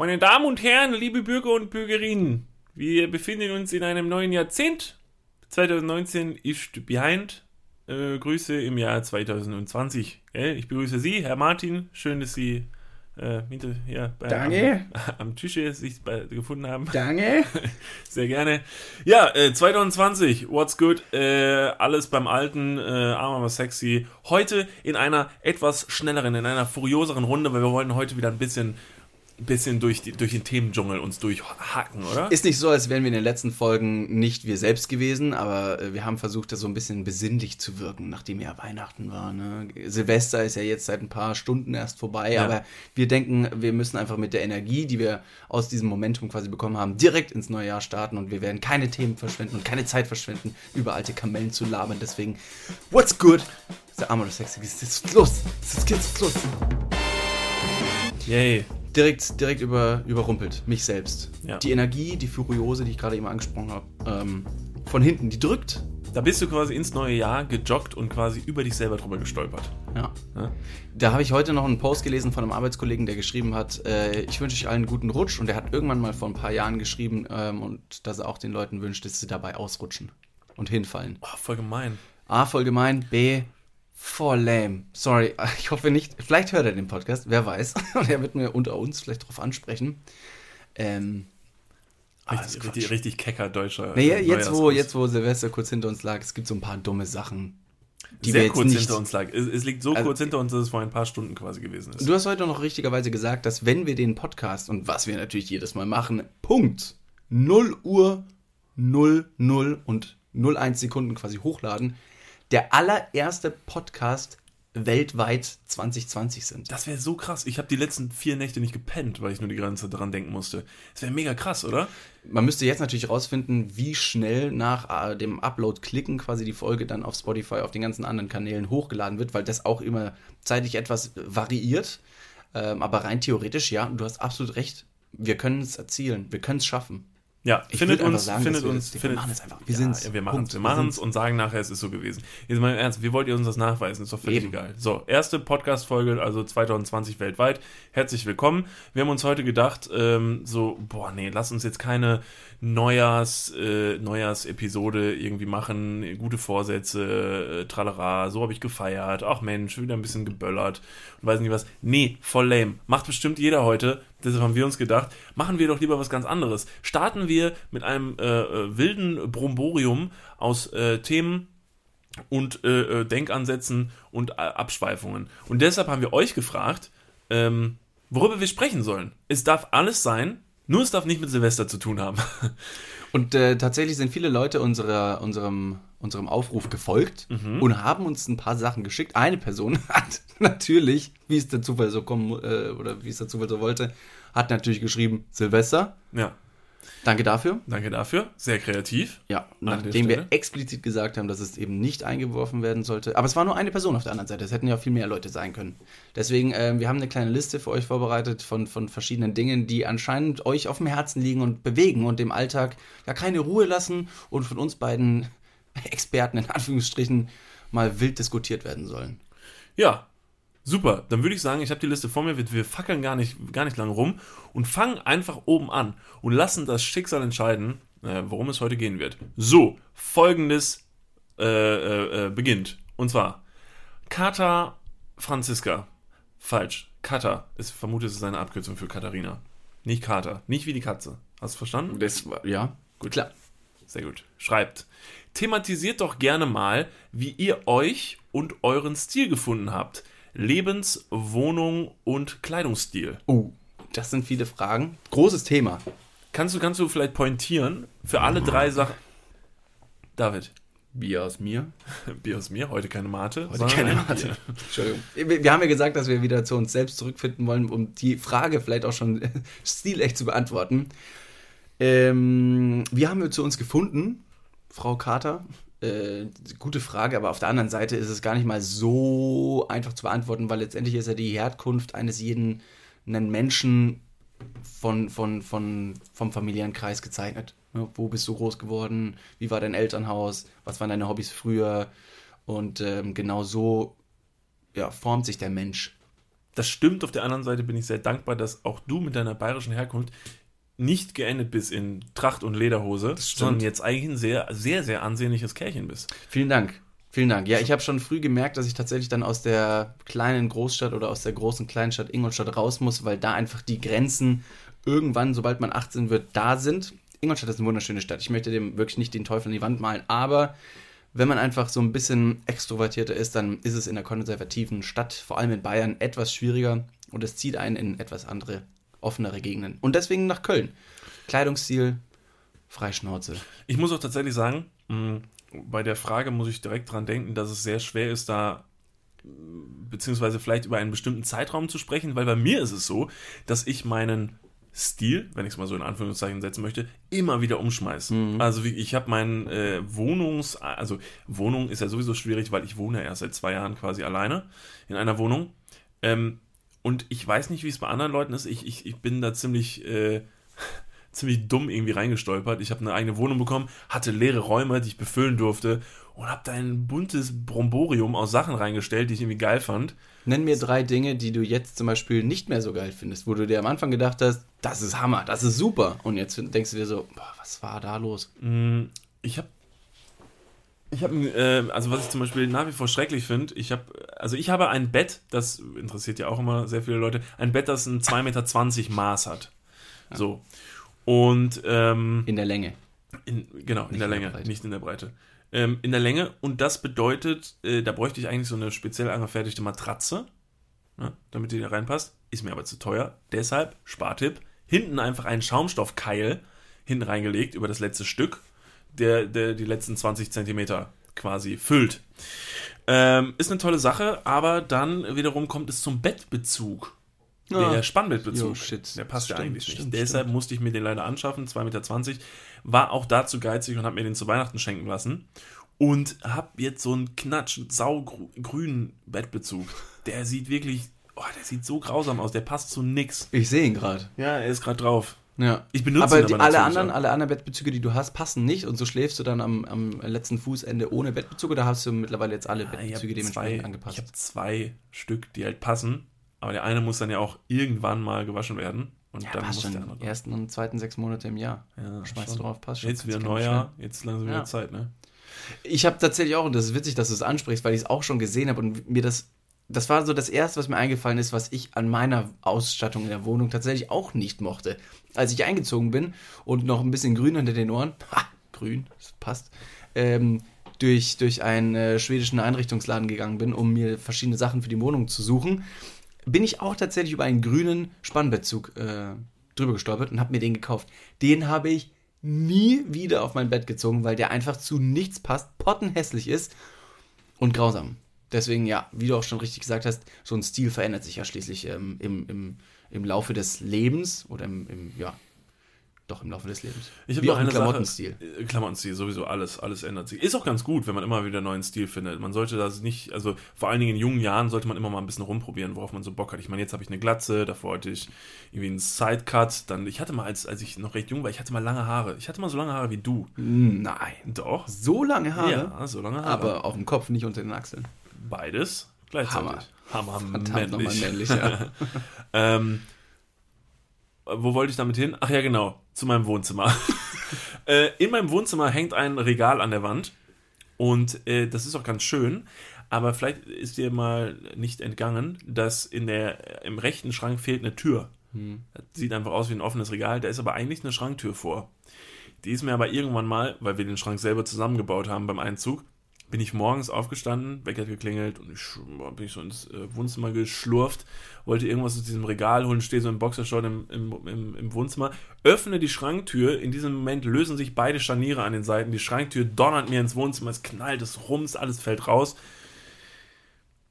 Meine Damen und Herren, liebe Bürger und Bürgerinnen, wir befinden uns in einem neuen Jahrzehnt. 2019 ist behind. Äh, Grüße im Jahr 2020. Äh, ich begrüße Sie, Herr Martin. Schön, dass Sie äh, hinter, ja, bei, Danke. Am, am Tische sich bei, gefunden haben. Danke. Sehr gerne. Ja, äh, 2020, what's good? Äh, alles beim Alten, äh, arm aber sexy. Heute in einer etwas schnelleren, in einer furioseren Runde, weil wir wollen heute wieder ein bisschen bisschen durch, die, durch den Themendschungel uns durchhacken, oder? Ist nicht so, als wären wir in den letzten Folgen nicht wir selbst gewesen, aber äh, wir haben versucht, da so ein bisschen besinnlich zu wirken, nachdem ja Weihnachten war. Ne? Silvester ist ja jetzt seit ein paar Stunden erst vorbei, Ja. aber wir denken, wir müssen einfach mit der Energie, die wir aus diesem Momentum quasi bekommen haben, direkt ins neue Jahr starten und wir werden keine Themen verschwenden und keine Zeit verschwenden, über alte Kamellen zu labern. Deswegen, what's good? Ist der Arm oder Sexy? Es ist los! Es geht los! Yay. Direkt, direkt über, überrumpelt, mich selbst. Ja. Die Energie, die Furiose, die ich gerade eben angesprochen habe, ähm, von hinten, die drückt. Da bist du quasi ins neue Jahr gejoggt und quasi über dich selber drüber gestolpert. Ja. Ja? Da habe ich heute noch einen Post gelesen von einem Arbeitskollegen, der geschrieben hat, äh, ich wünsche euch allen einen guten Rutsch. Und der hat irgendwann mal vor ein paar Jahren geschrieben, ähm, und dass er auch den Leuten wünscht, dass sie dabei ausrutschen und hinfallen. Oh, voll gemein. A, voll gemein, B, voll lame. Sorry, ich hoffe nicht. Vielleicht hört er den Podcast, wer weiß. Und er wird mir unter uns vielleicht darauf ansprechen. Ähm, ah, Richtig, Quatsch. richtig, richtig kecker deutscher. Nee, äh, jetzt wo, jetzt wo Silvester kurz hinter uns lag, es gibt so ein paar dumme Sachen, die Sehr kurz hinter uns lag. Es, es liegt so Also- kurz hinter uns, dass es vor ein paar Stunden quasi gewesen ist. Du hast heute noch richtigerweise gesagt, dass wenn wir den Podcast, und was wir natürlich jedes Mal machen, Punkt 0 Uhr 00 und 01 Sekunden quasi hochladen, der allererste Podcast weltweit 2020 sind. Das wäre so krass. Ich habe die letzten vier Nächte nicht gepennt, weil ich nur die ganze Zeit dran denken musste. Das wäre mega krass, oder? Man müsste jetzt natürlich rausfinden, wie schnell nach äh, dem Upload klicken quasi die Folge dann auf Spotify, auf den ganzen anderen Kanälen hochgeladen wird, weil das auch immer zeitlich etwas variiert. Ähm, aber rein theoretisch, ja, du hast absolut recht. Wir können es erzielen, wir können es schaffen. Ja, Ich findet uns, sagen, findet wir uns, das- wir findet, machen es einfach. Wir ja, sind's. Wir machen es, wir Wir machen es und sagen nachher, es ist so gewesen. Jetzt mal im Ernst, wie wollt ihr uns das nachweisen? Ist doch völlig Eben. egal. So, erste Podcast-Folge, also 2020 weltweit. Herzlich willkommen. Wir haben uns heute gedacht, ähm, so, boah, nee, lass uns jetzt keine Neujahrs, äh, Neujahrs-Episode irgendwie machen, gute Vorsätze, äh, tralala, so habe ich gefeiert, ach Mensch, wieder ein bisschen geböllert und weiß nicht was. Nee, voll lame. Macht bestimmt jeder heute. Deshalb haben wir uns gedacht, machen wir doch lieber was ganz anderes. Starten wir mit einem äh, äh, wilden Bromborium aus äh, Themen und äh, äh, Denkansätzen und äh, Abschweifungen. Und deshalb haben wir euch gefragt, ähm, worüber wir sprechen sollen. Es darf alles sein, nur es darf nicht mit Silvester zu tun haben. Und tatsächlich sind viele Leute unserer, unserem, unserem Aufruf gefolgt und haben uns ein paar Sachen geschickt. Eine Person hat natürlich, wie es der Zufall so kommen, äh, oder wie es der Zufall so wollte, hat natürlich geschrieben, Silvester. ja, Danke dafür. danke dafür. Sehr kreativ. Ja, nachdem wir explizit gesagt haben, dass es eben nicht eingeworfen werden sollte. Aber es war nur eine Person auf der anderen Seite. Es hätten ja viel mehr Leute sein können. Deswegen, ähm, wir haben eine kleine Liste für euch vorbereitet von, von verschiedenen Dingen, die anscheinend euch auf dem Herzen liegen und bewegen und dem Alltag ja keine Ruhe lassen und von uns beiden Experten in Anführungsstrichen mal wild diskutiert werden sollen. Ja, super. Dann würde ich sagen, ich habe die Liste vor mir. Wir, wir fackeln gar nicht, gar nicht lange rum und fangen einfach oben an und lassen das Schicksal entscheiden, äh, worum es heute gehen wird. So, folgendes äh, äh, äh, beginnt. Und zwar Kata Franziska. Falsch. Kata. Ich vermute, es ist eine Abkürzung für Katharina. Nicht Kater. Nicht wie die Katze. Hast du verstanden? Das war, ja, gut, klar. Sehr gut. Schreibt. Thematisiert doch gerne mal, wie ihr euch und euren Stil gefunden habt. Lebens-, Wohnung und Kleidungsstil. Oh, das sind viele Fragen. Großes Thema. Kannst du, kannst du vielleicht pointieren für alle drei Sachen? David, Bier aus mir. Bier aus mir, heute keine Mate. Heute keine ein Mate. Bier. Entschuldigung. Wir, wir haben ja gesagt, dass wir wieder zu uns selbst zurückfinden wollen, um die Frage vielleicht auch schon stilecht zu beantworten. Ähm, wie haben wir zu uns gefunden, Frau Carter? Äh, gute Frage, aber auf der anderen Seite ist es gar nicht mal so einfach zu beantworten, weil letztendlich ist ja die Herkunft eines jeden einen Menschen von, von, von, vom Familienkreis gezeichnet. Ja, wo bist du groß geworden? Wie war dein Elternhaus? Was waren deine Hobbys früher? Und ähm, genau so ja, formt sich der Mensch. Das stimmt. Auf der anderen Seite bin ich sehr dankbar, dass auch du mit deiner bayerischen Herkunft nicht geendet bist in Tracht und Lederhose, sondern jetzt eigentlich ein sehr, sehr, sehr ansehnliches Kerlchen bist. Vielen Dank. Vielen Dank. Ja, ich habe schon früh gemerkt, dass ich tatsächlich dann aus der kleinen Großstadt oder aus der großen Kleinstadt Ingolstadt raus muss, weil da einfach die Grenzen irgendwann, sobald man 18 wird, da sind. Ingolstadt ist eine wunderschöne Stadt. Ich möchte dem wirklich nicht den Teufel in die Wand malen, aber wenn man einfach so ein bisschen extrovertierter ist, dann ist es in der konservativen Stadt, vor allem in Bayern, etwas schwieriger und es zieht einen in etwas andere, offenere Gegenden. Und deswegen nach Köln. Kleidungsstil, Freischnauze. Ich muss auch tatsächlich sagen, mh, bei der Frage muss ich direkt dran denken, dass es sehr schwer ist, da beziehungsweise vielleicht über einen bestimmten Zeitraum zu sprechen, weil bei mir ist es so, dass ich meinen Stil, wenn ich es mal so in Anführungszeichen setzen möchte, immer wieder umschmeiße. Mhm. Also wie, ich habe meinen äh, Wohnungs, also Wohnung ist ja sowieso schwierig, weil ich wohne erst seit zwei Jahren quasi alleine in einer Wohnung. Ähm, und ich weiß nicht, wie es bei anderen Leuten ist. Ich, ich, ich bin da ziemlich äh, ziemlich dumm irgendwie reingestolpert. Ich habe eine eigene Wohnung bekommen, hatte leere Räume, die ich befüllen durfte und habe da ein buntes Bromborium aus Sachen reingestellt, die ich irgendwie geil fand. Nenn mir drei Dinge, die du jetzt zum Beispiel nicht mehr so geil findest, wo du dir am Anfang gedacht hast, das ist Hammer, das ist super. Und jetzt denkst du dir so, boah, was war da los? Mm, ich habe ich habe, äh, also was ich zum Beispiel nach wie vor schrecklich finde, ich habe, also ich habe ein Bett, das interessiert ja auch immer sehr viele Leute, ein Bett, das ein 2,20 Meter Maß hat. So. Und ähm, in der Länge. In, genau, nicht in der Länge, der nicht in der Breite. Ähm, in der Länge und das bedeutet, äh, da bräuchte ich eigentlich so eine speziell angefertigte Matratze, ne, damit die da reinpasst. Ist mir aber zu teuer. Deshalb, Spartipp, hinten einfach einen Schaumstoffkeil hinten reingelegt über das letzte Stück, der, der die letzten 20 Zentimeter quasi füllt. Ähm, ist eine tolle Sache, aber dann wiederum kommt es zum Bettbezug. Ah. Der Spannbildbezug, der passt stimmt, ja eigentlich nicht. Stimmt, Deshalb stimmt. musste ich mir den leider anschaffen, 2,20 Meter. War auch dazu geizig und habe mir den zu Weihnachten schenken lassen. Und habe jetzt so einen knatsch saugrünen Bettbezug. Der sieht wirklich, oh, der sieht so grausam aus. Der passt zu nix. Ich sehe ihn gerade. Ja, er ist gerade drauf. Ja. Ich benutze aber, ihn aber alle anderen, alle anderen Bettbezüge, die du hast, passen nicht und so schläfst du dann am, am letzten Fußende ohne Bettbezug oder hast du mittlerweile jetzt alle Bettbezüge ja, dementsprechend zwei, angepasst? Ich habe zwei Stück, die halt passen aber der eine muss dann ja auch irgendwann mal gewaschen werden. Und ja, dann passt muss schon. der andere. Ersten und zweiten sechs Monate im Jahr. Ja, Schmeißt schon. drauf, passt schon. Jetzt wieder Neujahr, jetzt langsam wieder ja. Zeit, ne? Ich habe tatsächlich auch, und das ist witzig, dass du es ansprichst, weil ich es auch schon gesehen habe und mir das, das war so das Erste, was mir eingefallen ist, was ich an meiner Ausstattung in der Wohnung tatsächlich auch nicht mochte. Als ich eingezogen bin und noch ein bisschen grün hinter den Ohren, ha, grün, das passt, ähm, durch, durch einen äh, schwedischen Einrichtungsladen gegangen bin, um mir verschiedene Sachen für die Wohnung zu suchen bin ich auch tatsächlich über einen grünen Spannbettzug äh, drüber gestolpert und habe mir den gekauft. Den habe ich nie wieder auf mein Bett gezogen, weil der einfach zu nichts passt, pottenhässlich ist und grausam. Deswegen, ja, wie du auch schon richtig gesagt hast, so ein Stil verändert sich ja schließlich ähm, im, im, im Laufe des Lebens oder im, im ja, doch, im Laufe des Lebens. Ich habe noch einen Klamottenstil. Sache, äh, Klamottenstil, sowieso alles, alles ändert sich. Ist auch ganz gut, wenn man immer wieder neuen Stil findet. Man sollte das nicht, also vor allen Dingen in jungen Jahren sollte man immer mal ein bisschen rumprobieren, worauf man so Bock hat. Ich meine, jetzt habe ich eine Glatze, davor hatte ich irgendwie einen Sidecut. Dann, ich hatte mal, als, als ich noch recht jung war, ich hatte mal lange Haare. Ich hatte mal so lange Haare wie du. Nein. Doch. So lange Haare? Ja, so lange Haare. Aber auf dem Kopf, nicht unter den Achseln. Beides gleichzeitig. Hammer. Hammer Verdammt männlich. männlich ja. ähm, wo wollte ich damit hin? Ach ja, genau, zu meinem Wohnzimmer. äh, in meinem Wohnzimmer hängt ein Regal an der Wand und äh, das ist auch ganz schön. Aber vielleicht ist dir mal nicht entgangen, dass in der, im rechten Schrank fehlt eine Tür. Hm. Das sieht einfach aus wie ein offenes Regal, da ist aber eigentlich eine Schranktür vor. Die ist mir aber irgendwann mal, weil wir den Schrank selber zusammengebaut haben beim Einzug, bin ich morgens aufgestanden, Wecker geklingelt und ich bin ich so ins äh, Wohnzimmer geschlurft, wollte irgendwas aus diesem Regal holen, stehe so im Boxershort im, im, im, im, Wohnzimmer, öffne die Schranktür, in diesem Moment lösen sich beide Scharniere an den Seiten, die Schranktür donnert mir ins Wohnzimmer, es knallt, es rums, alles fällt raus.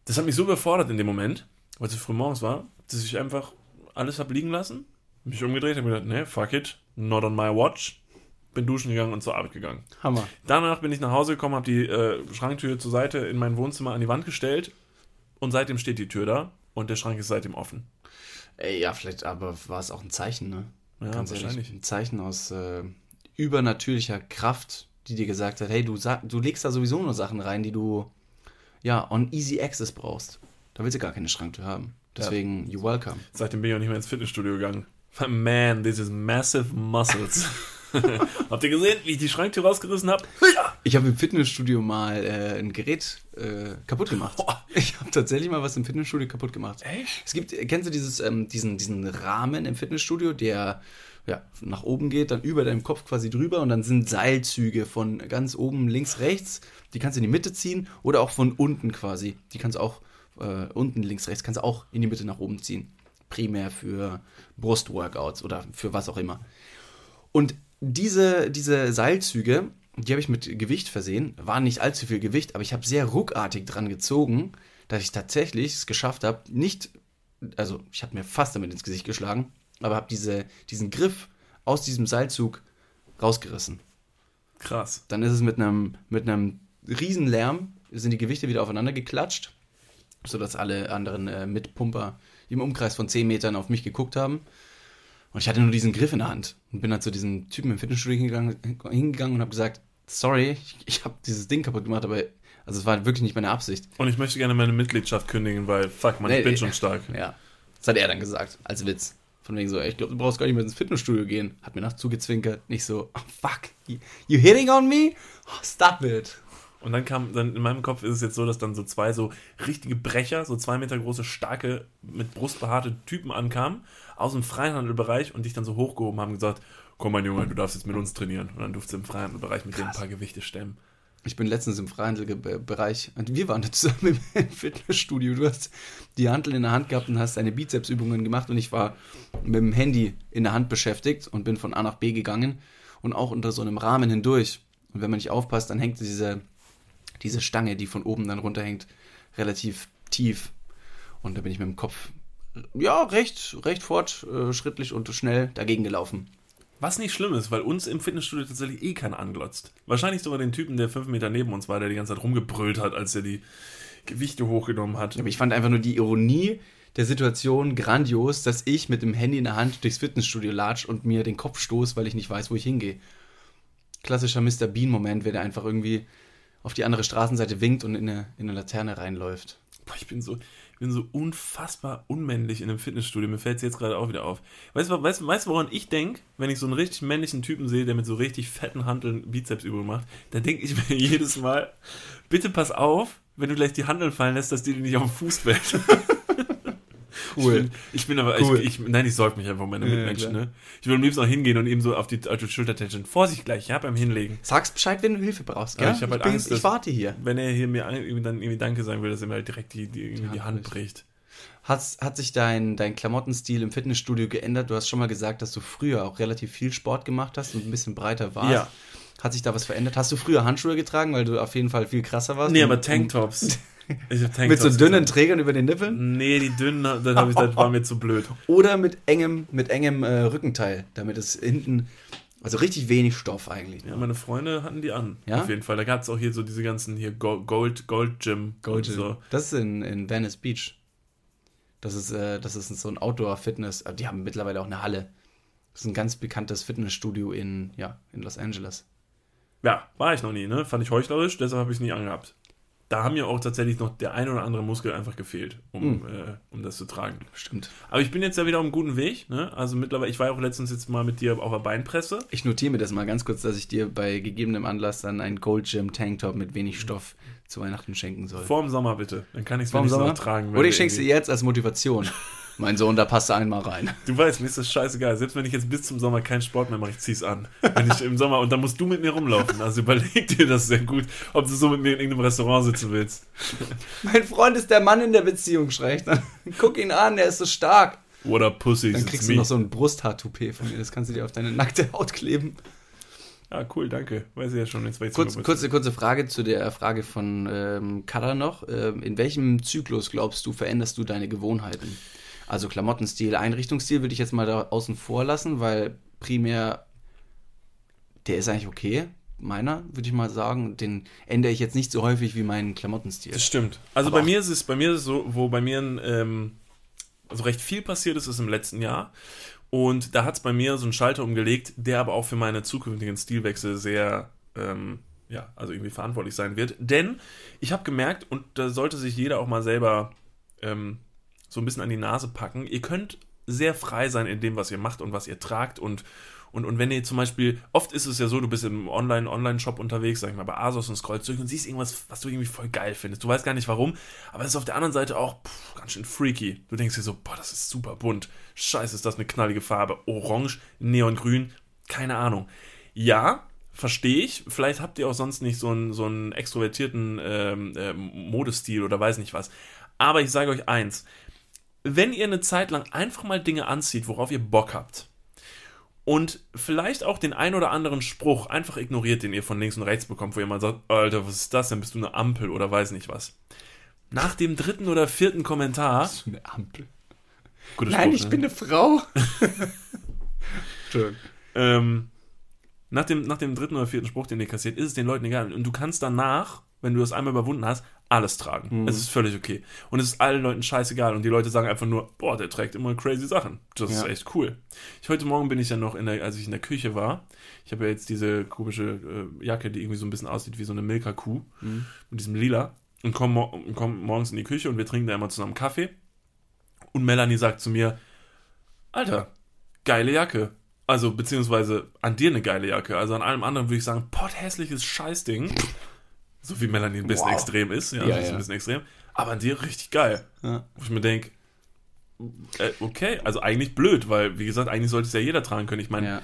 Das hat mich so überfordert in dem Moment, weil es früh morgens war, dass ich einfach alles habe liegen lassen, mich umgedreht und gedacht, ne, fuck it, not on my watch, bin duschen gegangen und zur Arbeit gegangen. Hammer. Danach bin ich nach Hause gekommen, habe die äh, Schranktür zur Seite in mein Wohnzimmer an die Wand gestellt und seitdem steht die Tür da und der Schrank ist seitdem offen. Ey, ja, vielleicht, aber war es auch ein Zeichen, ne? Ja, Ganz wahrscheinlich. Ein Zeichen aus äh, übernatürlicher Kraft, die dir gesagt hat, hey, du, du legst da sowieso nur Sachen rein, die du ja on easy access brauchst. Da willst du gar keine Schranktür haben. Deswegen, you're welcome. Seitdem bin ich auch nicht mehr ins Fitnessstudio gegangen. Man, this is massive muscles. Habt ihr gesehen, wie ich die Schranktür rausgerissen habe? Ich habe im Fitnessstudio mal äh, ein Gerät äh, kaputt gemacht. Ich habe tatsächlich mal was im Fitnessstudio kaputt gemacht. Echt? Es gibt, kennst du dieses, ähm, diesen, diesen Rahmen im Fitnessstudio, der ja, nach oben geht, dann über deinem Kopf quasi drüber und dann sind Seilzüge von ganz oben links, rechts. Die kannst du in die Mitte ziehen oder auch von unten quasi. Die kannst du auch äh, unten links, rechts, kannst du auch in die Mitte nach oben ziehen. Primär für Brustworkouts oder für was auch immer. Und diese, diese Seilzüge, die habe ich mit Gewicht versehen, waren nicht allzu viel Gewicht, aber ich habe sehr ruckartig dran gezogen, dass ich tatsächlich es geschafft habe, nicht, also ich habe mir fast damit ins Gesicht geschlagen, aber habe diese, diesen Griff aus diesem Seilzug rausgerissen. Krass. Dann ist es mit einem, mit einem riesen Lärm, sind die Gewichte wieder aufeinander geklatscht, sodass alle anderen äh, Mitpumper im Umkreis von 10 Metern auf mich geguckt haben. Und ich hatte nur diesen Griff in der Hand und bin dann zu diesem Typen im Fitnessstudio hingegangen, hingegangen und habe gesagt, sorry, ich, ich habe dieses Ding kaputt gemacht, aber also es war wirklich nicht meine Absicht. Und ich möchte gerne meine Mitgliedschaft kündigen, weil, fuck man, ich Nee, bin nee. schon stark. Ja, das hat er dann gesagt, als Witz. Von wegen so, ey, ich glaube, du brauchst gar nicht mehr ins Fitnessstudio gehen. Hat mir nach zugezwinkert, nicht so, oh, fuck, you, you hitting on me? Oh, stop it. Und dann kam, dann in meinem Kopf ist es jetzt so, dass dann so zwei so richtige Brecher, so zwei Meter große, starke, mit Brust behaarte Typen ankamen, aus dem Freihandelbereich und dich dann so hochgehoben haben und gesagt, komm mein Junge, du darfst jetzt mit uns trainieren. Und dann durfst du im Freihandelbereich mit dem ein Krass. paar Gewichte stemmen. Ich bin letztens im Freihandelbereich und wir waren da zusammen im Fitnessstudio. Du hast die Hantel in der Hand gehabt und hast deine Bizepsübungen gemacht und ich war mit dem Handy in der Hand beschäftigt und bin von A nach B gegangen und auch unter so einem Rahmen hindurch. Und wenn man nicht aufpasst, dann hängt diese, diese Stange, die von oben dann runterhängt, relativ tief. Und da bin ich mit dem Kopf, ja, recht, recht fortschrittlich und schnell dagegen gelaufen. Was nicht schlimm ist, weil uns im Fitnessstudio tatsächlich eh keiner anglotzt. Wahrscheinlich sogar den Typen, der fünf Meter neben uns war, der die ganze Zeit rumgebrüllt hat, als er die Gewichte hochgenommen hat. Aber ich fand einfach nur die Ironie der Situation grandios, dass ich mit dem Handy in der Hand durchs Fitnessstudio latsch und mir den Kopf stoß, weil ich nicht weiß, wo ich hingehe. Klassischer Mr. Bean-Moment, wenn der einfach irgendwie auf die andere Straßenseite winkt und in eine, in eine Laterne reinläuft. Boah, ich bin so, ich bin so unfassbar unmännlich in einem Fitnessstudio. Mir fällt es jetzt gerade auch wieder auf. Weißt du, weißt, weißt, woran ich denke, wenn ich so einen richtig männlichen Typen sehe, der mit so richtig fetten Handeln Bizepsübungen macht? Da denke ich mir jedes Mal, bitte pass auf, wenn du gleich die Handeln fallen lässt, dass die nicht auf den Fuß fällt. Ich bin, ich bin aber, Cool. ich, ich, nein, ich säug mich einfach um meine Ja, Mitmenschen, klar. ne? Ich will am liebsten auch hingehen und ihm so auf die, auf die Schulter tätscheln. Vorsicht gleich, ja, beim Hinlegen. Sagst Bescheid, wenn du Hilfe brauchst, Ja, gell? ich hab halt bin- Angst, ich dass- warte hier. Wenn er hier mir dann irgendwie Danke sagen will, dass er mir halt direkt die, die, irgendwie die Hand Hand bricht. Hat, hat sich dein, dein Klamottenstil im Fitnessstudio geändert? Du hast schon mal gesagt, dass du früher auch relativ viel Sport gemacht hast und ein bisschen breiter warst. Ja. Hat sich da was verändert? Hast du früher Handschuhe getragen, weil du auf jeden Fall viel krasser warst? Nee, aber Tanktops. Mit so dünnen. Trägern über den Nippeln? Nee, die dünnen, das, hab ich, das war mir zu blöd. Oder mit engem, mit engem äh, Rückenteil, damit es hinten, also richtig wenig Stoff eigentlich. Ja, meine Freunde hatten die an. Ja? Auf jeden Fall. Da gab es auch hier so diese ganzen hier Go- Gold, Gold Gym. und So. Das ist in, in Venice Beach. Das ist, äh, das ist so ein Outdoor-Fitness. äh, Die haben mittlerweile auch eine Halle. Das ist ein ganz bekanntes Fitnessstudio in, ja, in Los Angeles. Ja, war ich noch nie, ne? Fand ich heuchlerisch, deshalb habe ich es nie angehabt. Da haben mir auch tatsächlich noch der ein oder andere Muskel einfach gefehlt, um, Hm. äh, um das zu tragen. Stimmt. Aber ich bin jetzt ja wieder auf einem guten Weg, ne? Also mittlerweile, ich war ja auch letztens jetzt mal mit dir auf der Beinpresse. Ich notiere mir das mal ganz kurz, dass ich dir bei gegebenem Anlass dann einen Gold Gym Tanktop mit wenig Stoff zu Weihnachten schenken soll. Vor dem Sommer bitte. Dann kann ich es Vorm wenigstens Sommer? noch tragen. Oder ich wir schenk's dir jetzt als Motivation. mein Sohn, da passt du einmal rein. Du weißt, mir ist das scheißegal. Selbst wenn ich jetzt bis zum Sommer keinen Sport mehr mache, ich zieh's an. Wenn ich im Sommer, und dann musst du mit mir rumlaufen. Also überleg dir das sehr gut, ob du so mit mir in irgendeinem Restaurant sitzen willst. Mein Freund ist der Mann in der Beziehung, ich dann. Guck ihn an, der ist so stark. Oder Pussy, Dann kriegst du noch so ein Brusthaar-Toupet von mir. Das kannst du dir auf deine nackte Haut kleben. Ah, cool, danke. Weiß ich ja schon. Jetzt weiß ich Kurz, kurze, kurze Frage zu der Frage von ähm, Kada noch. Ähm, in welchem Zyklus glaubst du, veränderst du deine Gewohnheiten? Also Klamottenstil, Einrichtungsstil würde ich jetzt mal da außen vor lassen, weil primär der ist eigentlich okay. Meiner, würde ich mal sagen. Den ändere ich jetzt nicht so häufig wie meinen Klamottenstil. Das stimmt. Also Aber bei mir ist es, bei mir ist es so, wo bei mir ein, ähm, also recht viel passiert ist, ist im letzten Jahr. Und da hat es bei mir so einen Schalter umgelegt, der aber auch für meine zukünftigen Stilwechsel sehr, ähm, ja, also irgendwie verantwortlich sein wird. Denn ich habe gemerkt, und da sollte sich jeder auch mal selber ähm, so ein bisschen an die Nase packen. Ihr könnt sehr frei sein in dem, was ihr macht und was ihr tragt und und, und wenn ihr zum Beispiel, oft ist es ja so, du bist im Online-Online-Shop unterwegs, sag ich mal, bei Asos und scrollst durch und siehst irgendwas, was du irgendwie voll geil findest. Du weißt gar nicht warum, aber es ist auf der anderen Seite auch pff, ganz schön freaky. Du denkst dir so, boah, das ist super bunt. Scheiße, ist das eine knallige Farbe. Orange, Neongrün, keine Ahnung. Ja, verstehe ich. Vielleicht habt ihr auch sonst nicht so einen, so einen extrovertierten ähm, äh, Modestil oder weiß nicht was. Aber ich sage euch eins. Wenn ihr eine Zeit lang einfach mal Dinge anzieht, worauf ihr Bock habt, und vielleicht auch den ein oder anderen Spruch einfach ignoriert, den ihr von links und rechts bekommt, wo jemand sagt, Alter, was ist das denn? Bist du eine Ampel oder weiß nicht was? Nach dem dritten oder vierten Kommentar. Bist du eine Ampel? Nein, Spruch, ich ne? bin eine Frau. ähm, nach, dem, nach dem dritten oder vierten Spruch, den ihr kassiert, ist es den Leuten egal. Und du kannst danach wenn du das einmal überwunden hast, alles tragen. Mhm. Es ist völlig okay. Und es ist allen Leuten scheißegal. Und die Leute sagen einfach nur, boah, der trägt immer crazy Sachen. Das ja. ist echt cool. Ich, heute Morgen bin ich ja noch in der, als ich in der Küche war, ich habe ja jetzt diese komische äh, Jacke, die irgendwie so ein bisschen aussieht wie so eine Milka-Kuh, mhm. mit diesem Lila. Und komme komm morgens in die Küche und wir trinken da immer zusammen Kaffee. Und Melanie sagt zu mir, Alter, geile Jacke. Also, beziehungsweise an dir eine geile Jacke. Also an allem anderen würde ich sagen, pott hässliches Scheißding. So wie Melanie ein bisschen wow. extrem ist. Ja, ja, ist ja. ein bisschen extrem. Aber an dir richtig geil. Wo ich mir denke, äh, okay, also eigentlich blöd, weil, wie gesagt, eigentlich sollte es ja jeder tragen können. Ich meine,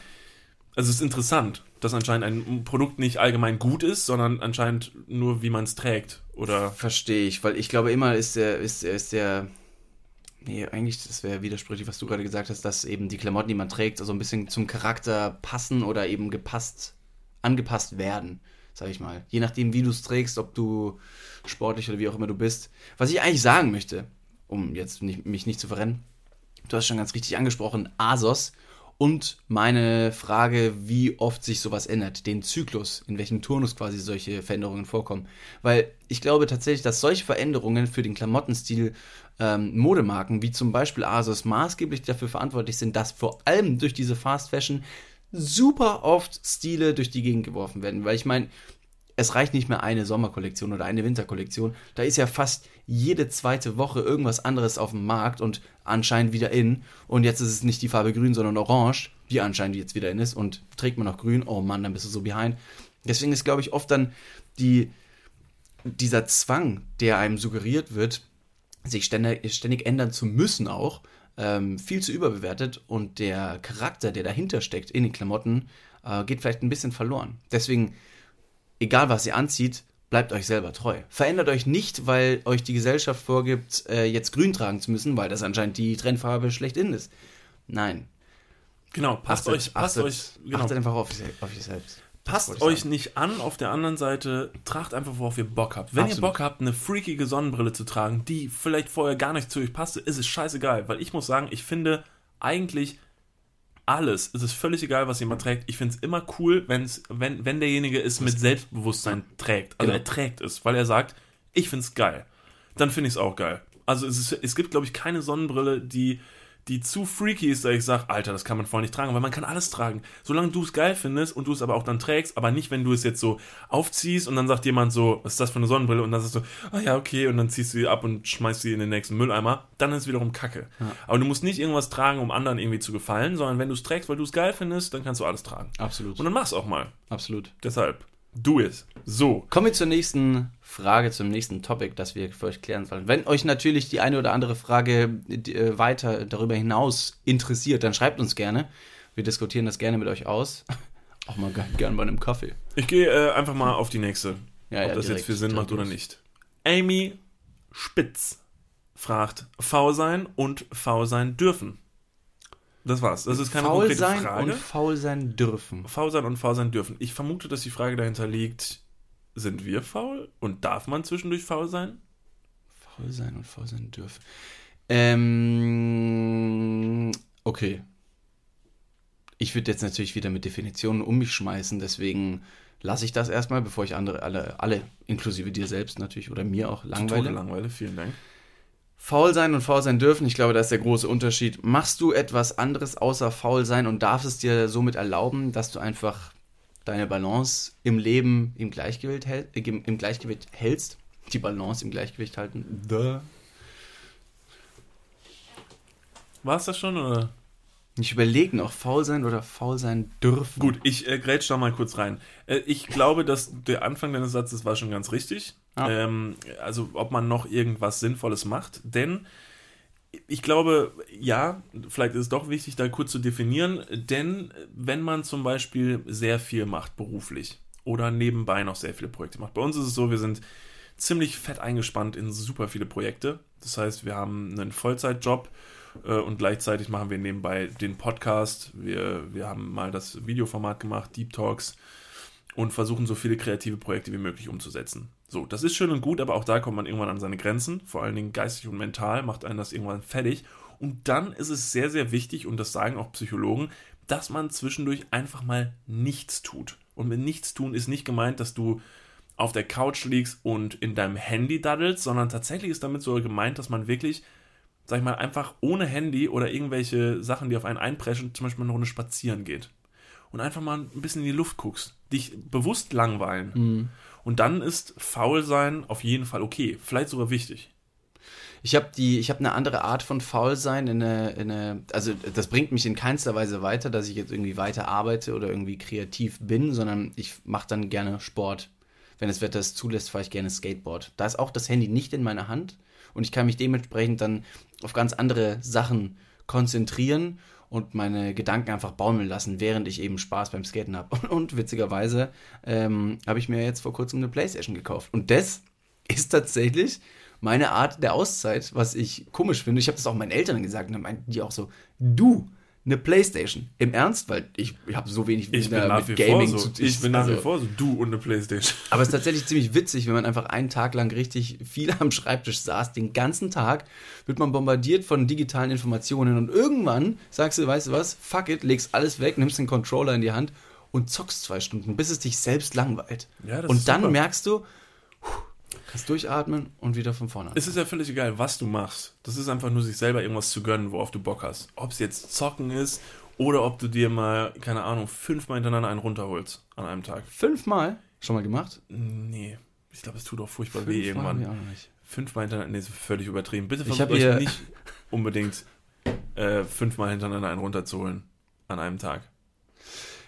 also es ist interessant, dass anscheinend ein Produkt nicht allgemein gut ist, sondern anscheinend nur, wie man es trägt. Oder Verstehe ich, weil ich glaube, immer ist der, ist, ist der. Nee, eigentlich, das wäre widersprüchlich, was du gerade gesagt hast, dass eben die Klamotten, die man trägt, so also ein bisschen zum Charakter passen oder eben gepasst, angepasst werden sag ich mal. Je nachdem, wie du es trägst, ob du sportlich oder wie auch immer du bist. Was ich eigentlich sagen möchte, um jetzt nicht, mich nicht zu verrennen, du hast schon ganz richtig angesprochen, ASOS und meine Frage, wie oft sich sowas ändert, den Zyklus, in welchem Turnus quasi solche Veränderungen vorkommen. Weil ich glaube tatsächlich, dass solche Veränderungen für den Klamottenstil ähm, Modemarken wie zum Beispiel ASOS maßgeblich dafür verantwortlich sind, dass vor allem durch diese Fast Fashion super oft Stile durch die Gegend geworfen werden. Weil ich meine, es reicht nicht mehr eine Sommerkollektion oder eine Winterkollektion. Da ist ja fast jede zweite Woche irgendwas anderes auf dem Markt und anscheinend wieder in. Und jetzt ist es nicht die Farbe grün, sondern orange, die anscheinend jetzt wieder in ist. Und trägt man noch grün, oh Mann, dann bist du so behind. Deswegen ist, glaube ich, oft dann die, dieser Zwang, der einem suggeriert wird, sich ständig, ständig ändern zu müssen auch, ähm, viel zu überbewertet und der Charakter, der dahinter steckt in den Klamotten, äh, geht vielleicht ein bisschen verloren. Deswegen, egal was ihr anzieht, bleibt euch selber treu. Verändert euch nicht, weil euch die Gesellschaft vorgibt, äh, jetzt grün tragen zu müssen, weil das anscheinend die Trendfarbe schlechthin ist. Nein. Genau, passt achtet, euch, passt achtet, euch, genau. achtet einfach auf, auf euch selbst. Passt euch sagen. nicht an, auf der anderen Seite tragt einfach, worauf ihr Bock habt. Wenn Absolut. ihr Bock habt, eine freakige Sonnenbrille zu tragen, die vielleicht vorher gar nicht zu euch passte, ist es scheißegal. Weil ich muss sagen, ich finde eigentlich alles, es ist völlig egal, was jemand trägt. Ich finde es immer cool, wenn's, wenn, wenn derjenige es mit Selbstbewusstsein trägt. Also genau. er trägt es, weil er sagt, ich finde es geil. Dann finde ich es auch geil. Also es, ist, es gibt, glaube ich, keine Sonnenbrille, die die zu freaky ist, dass ich sage, Alter, das kann man voll nicht tragen, weil man kann alles tragen. Solange du es geil findest und du es aber auch dann trägst, aber nicht, wenn du es jetzt so aufziehst und dann sagt jemand so, was ist das für eine Sonnenbrille? Und dann sagst du, ah ja, okay, und dann ziehst du sie ab und schmeißt sie in den nächsten Mülleimer, dann ist es wiederum Kacke. Ja. Aber du musst nicht irgendwas tragen, um anderen irgendwie zu gefallen, sondern wenn du es trägst, weil du es geil findest, dann kannst du alles tragen. Absolut. Und dann mach's auch mal. Absolut. Deshalb. Do it. So. Kommen wir zur nächsten Frage, zum nächsten Topic, das wir für euch klären sollen. Wenn euch natürlich die eine oder andere Frage äh, weiter darüber hinaus interessiert, dann schreibt uns gerne. Wir diskutieren das gerne mit euch aus. Auch mal gern bei einem Kaffee. Ich gehe äh, einfach mal auf die nächste. Ja, ob ja, das direkt, jetzt viel Sinn macht oder nicht. Amy Spitz fragt: V sein und V sein dürfen. Das war's. Das ist keine faul konkrete sein Frage. Und faul sein dürfen. Faul sein und faul sein dürfen. Ich vermute, dass die Frage dahinter liegt, sind wir faul? Und darf man zwischendurch faul sein? Faul sein und faul sein dürfen. Ähm, okay. Ich würde jetzt natürlich wieder mit Definitionen um mich schmeißen, deswegen lasse ich das erstmal, bevor ich andere, alle, alle, inklusive dir selbst natürlich oder mir auch langweile. Langweile, vielen Dank faul sein und faul sein dürfen, ich glaube, da ist der große Unterschied. Machst du etwas anderes außer faul sein und darfst es dir somit erlauben, dass du einfach deine Balance im Leben im Gleichgewicht, hält, äh, im Gleichgewicht hältst? Die Balance im Gleichgewicht halten. The. War es das schon? Oder? Ich überlege noch, faul sein oder faul sein dürfen. Gut, ich äh, grätsch da mal kurz rein. Äh, ich glaube, dass der Anfang deines Satzes war schon ganz richtig. Ähm, also, ob man noch irgendwas Sinnvolles macht. Denn ich glaube, ja, vielleicht ist es doch wichtig, da kurz zu definieren. Denn wenn man zum Beispiel sehr viel macht beruflich oder nebenbei noch sehr viele Projekte macht. Bei uns ist es so, wir sind ziemlich fett eingespannt in super viele Projekte. Das heißt, wir haben einen Vollzeitjob äh, und gleichzeitig machen wir nebenbei den Podcast. Wir, wir haben mal das Videoformat gemacht, Deep Talks und versuchen so viele kreative Projekte wie möglich umzusetzen. So, das ist schön und gut, aber auch da kommt man irgendwann an seine Grenzen, vor allen Dingen geistig und mental macht einen das irgendwann fertig. Und dann ist es sehr, sehr wichtig, und das sagen auch Psychologen, dass man zwischendurch einfach mal nichts tut. Und mit nichts tun ist nicht gemeint, dass du auf der Couch liegst und in deinem Handy daddelst, sondern tatsächlich ist damit so gemeint, dass man wirklich, sag ich mal, einfach ohne Handy oder irgendwelche Sachen, die auf einen einpreschen, zum Beispiel eine Runde spazieren geht. Und einfach mal ein bisschen in die Luft guckst. Dich bewusst langweilen. Und dann ist faul sein auf jeden Fall okay. Vielleicht sogar wichtig. Ich habe die, ich habe eine andere Art von Faulsein in eine, in eine, also das bringt mich in keinster Weise weiter, dass ich jetzt irgendwie weiter arbeite oder irgendwie kreativ bin, sondern ich mache dann gerne Sport. Wenn das Wetter es zulässt, fahre ich gerne Skateboard. Da ist auch das Handy nicht in meiner Hand und ich kann mich dementsprechend dann auf ganz andere Sachen konzentrieren und meine Gedanken einfach baumeln lassen, während ich eben Spaß beim Skaten habe. Und, und witzigerweise ähm, habe ich mir jetzt vor kurzem eine Playstation gekauft. Und das ist tatsächlich meine Art der Auszeit, was ich komisch finde. Ich habe das auch meinen Eltern gesagt und dann meinten die auch so, du, eine Playstation. Im Ernst? Weil ich, ich habe so wenig Ich mit, bin nach wie Gaming so. zu Ich bin nach wie also- vor so. Du und eine Playstation. aber es ist tatsächlich ziemlich witzig, wenn man einfach einen Tag lang richtig viel am Schreibtisch saß. Den ganzen Tag wird man bombardiert von digitalen Informationen und irgendwann sagst du, weißt du was, fuck it, legst alles weg, nimmst den Controller in die Hand und zockst zwei Stunden, bis es dich selbst langweilt. Ja, das und dann super. merkst du, kannst durchatmen und wieder von vorne an. Es ist ja völlig egal, was du machst. Das ist einfach nur, sich selber irgendwas zu gönnen, worauf du Bock hast. Ob es jetzt Zocken ist oder ob du dir mal, keine Ahnung, fünfmal hintereinander einen runterholst an einem Tag. Fünfmal schon mal gemacht? Nee, ich glaube, es tut auch furchtbar weh Fünfmal ich irgendwann. auch noch nicht. Fünfmal hintereinander, nee, ist völlig übertrieben. Bitte versucht euch nicht unbedingt äh, fünfmal hintereinander einen runterzuholen an einem Tag.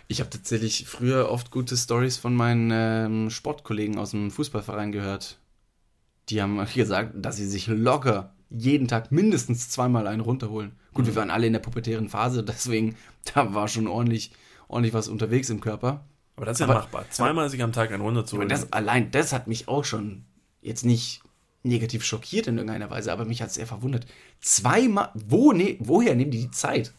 Ich habe tatsächlich früher oft gute Stories von meinen ähm, Sportkollegen aus dem Fußballverein gehört. Die haben gesagt, dass sie sich locker jeden Tag mindestens zweimal einen runterholen. Gut, wir waren alle in der pubertären Phase, deswegen da war schon ordentlich, ordentlich was unterwegs im Körper. Aber das ist ja Aber- machbar. Zweimal sich am Tag einen Aber runterzuholen. das allein, das hat mich auch schon jetzt nicht negativ schockiert in irgendeiner Weise, aber mich hat es sehr verwundert. Zweimal, wo, ne, woher nehmen die die Zeit?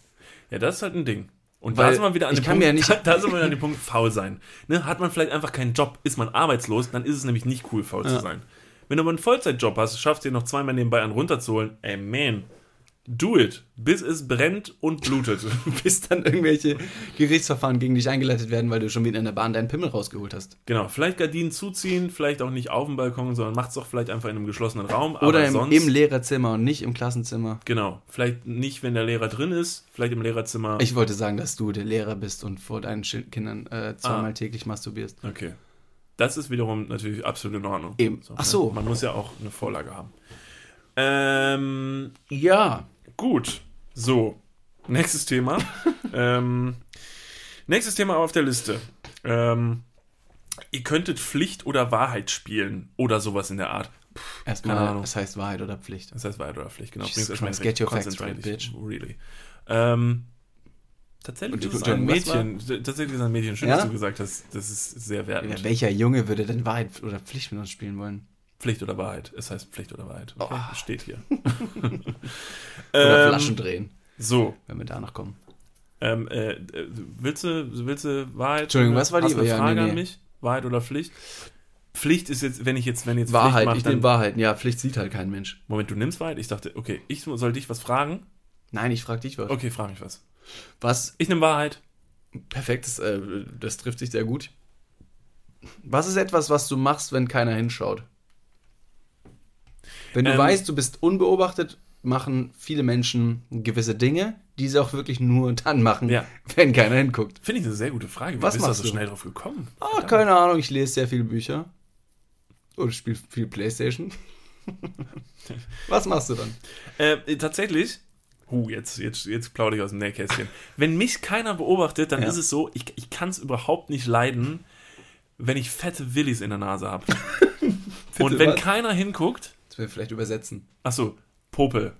Ja, das ist halt ein Ding. Und Weil da sind wir wieder an dem Punkt, ja nicht- da, sind wir an dem Punkt, faul sein. Ne? Hat man vielleicht einfach keinen Job, ist man arbeitslos, dann ist es nämlich nicht cool, faul zu sein. Wenn du aber einen Vollzeitjob hast, schaffst du dir noch zweimal nebenbei einen runterzuholen, ey man, do it, bis es brennt und blutet. Bis dann irgendwelche Gerichtsverfahren gegen dich eingeleitet werden, weil du schon wieder in der Bahn deinen Pimmel rausgeholt hast. genau, vielleicht Gardinen zuziehen, vielleicht auch nicht auf dem Balkon, sondern macht's doch vielleicht einfach in einem geschlossenen Raum. Oder im, sonst, im Lehrerzimmer und nicht im Klassenzimmer. Genau, vielleicht nicht, wenn der Lehrer drin ist, vielleicht im Lehrerzimmer. Ich wollte sagen, dass du der Lehrer bist und vor deinen Kindern äh, zweimal Ah. täglich masturbierst. Okay. Das ist wiederum natürlich absolut in Ordnung. Eben. Ach so. Ne? Man muss ja auch eine Vorlage haben. Ähm, Ja. gut. So. Nächstes Thema. ähm, nächstes Thema auf der Liste. Ähm, ihr könntet Pflicht oder Wahrheit spielen oder sowas in der Art. Keine Erstmal, Ahnung. das heißt Wahrheit oder Pflicht. Das heißt Wahrheit oder Pflicht, genau. Jesus Christ, get your facts right, bitch. Really. Ähm, tatsächlich ist es ein Mädchen. Tatsächlich ist es ein Mädchen. Schön, Ja? dass du gesagt hast. Das ist sehr wertend. Ja, welcher Junge würde denn Wahrheit oder Pflicht mit uns spielen wollen? Pflicht oder Wahrheit. Es heißt Pflicht oder Wahrheit. Okay? Oh. Steht hier. Oder Ähm, Flaschen drehen, So, wenn wir da noch kommen. ähm, äh, äh, willst, du, willst du Wahrheit? Entschuldigung, oder- was war die- eine ja, Frage nee, an nee. mich? Wahrheit oder Pflicht? Pflicht ist jetzt, wenn ich jetzt, wenn jetzt Wahrheit, Pflicht mach, ich nehme Wahrheit. Ja, Pflicht sieht halt kein Mensch. Moment, du nimmst Wahrheit? Ich dachte, okay, ich soll dich was fragen. Nein, ich frage dich was. Okay, frag mich was. Was Ich nehme Wahrheit. Perfekt, das, äh, das trifft sich sehr gut. Was ist etwas, was du machst, wenn keiner hinschaut? Wenn du Ähm, weißt, du bist unbeobachtet, machen viele Menschen gewisse Dinge, die sie auch wirklich nur dann machen, Ja. wenn keiner hinguckt. Finde ich eine sehr gute Frage. Wie Was bist du machst so du? schnell drauf gekommen? Ah, keine Ahnung, ich lese sehr viele Bücher. Oder spiele viel Playstation. Was machst du dann? Äh, tatsächlich Huh, jetzt, jetzt, jetzt plaudere ich aus dem Nähkästchen. Wenn mich keiner beobachtet, dann Ja. ist es so, ich, ich kann es überhaupt nicht leiden, wenn ich fette Willis in der Nase habe. Und wenn was? keiner hinguckt, Das wir vielleicht übersetzen. Achso, Popel.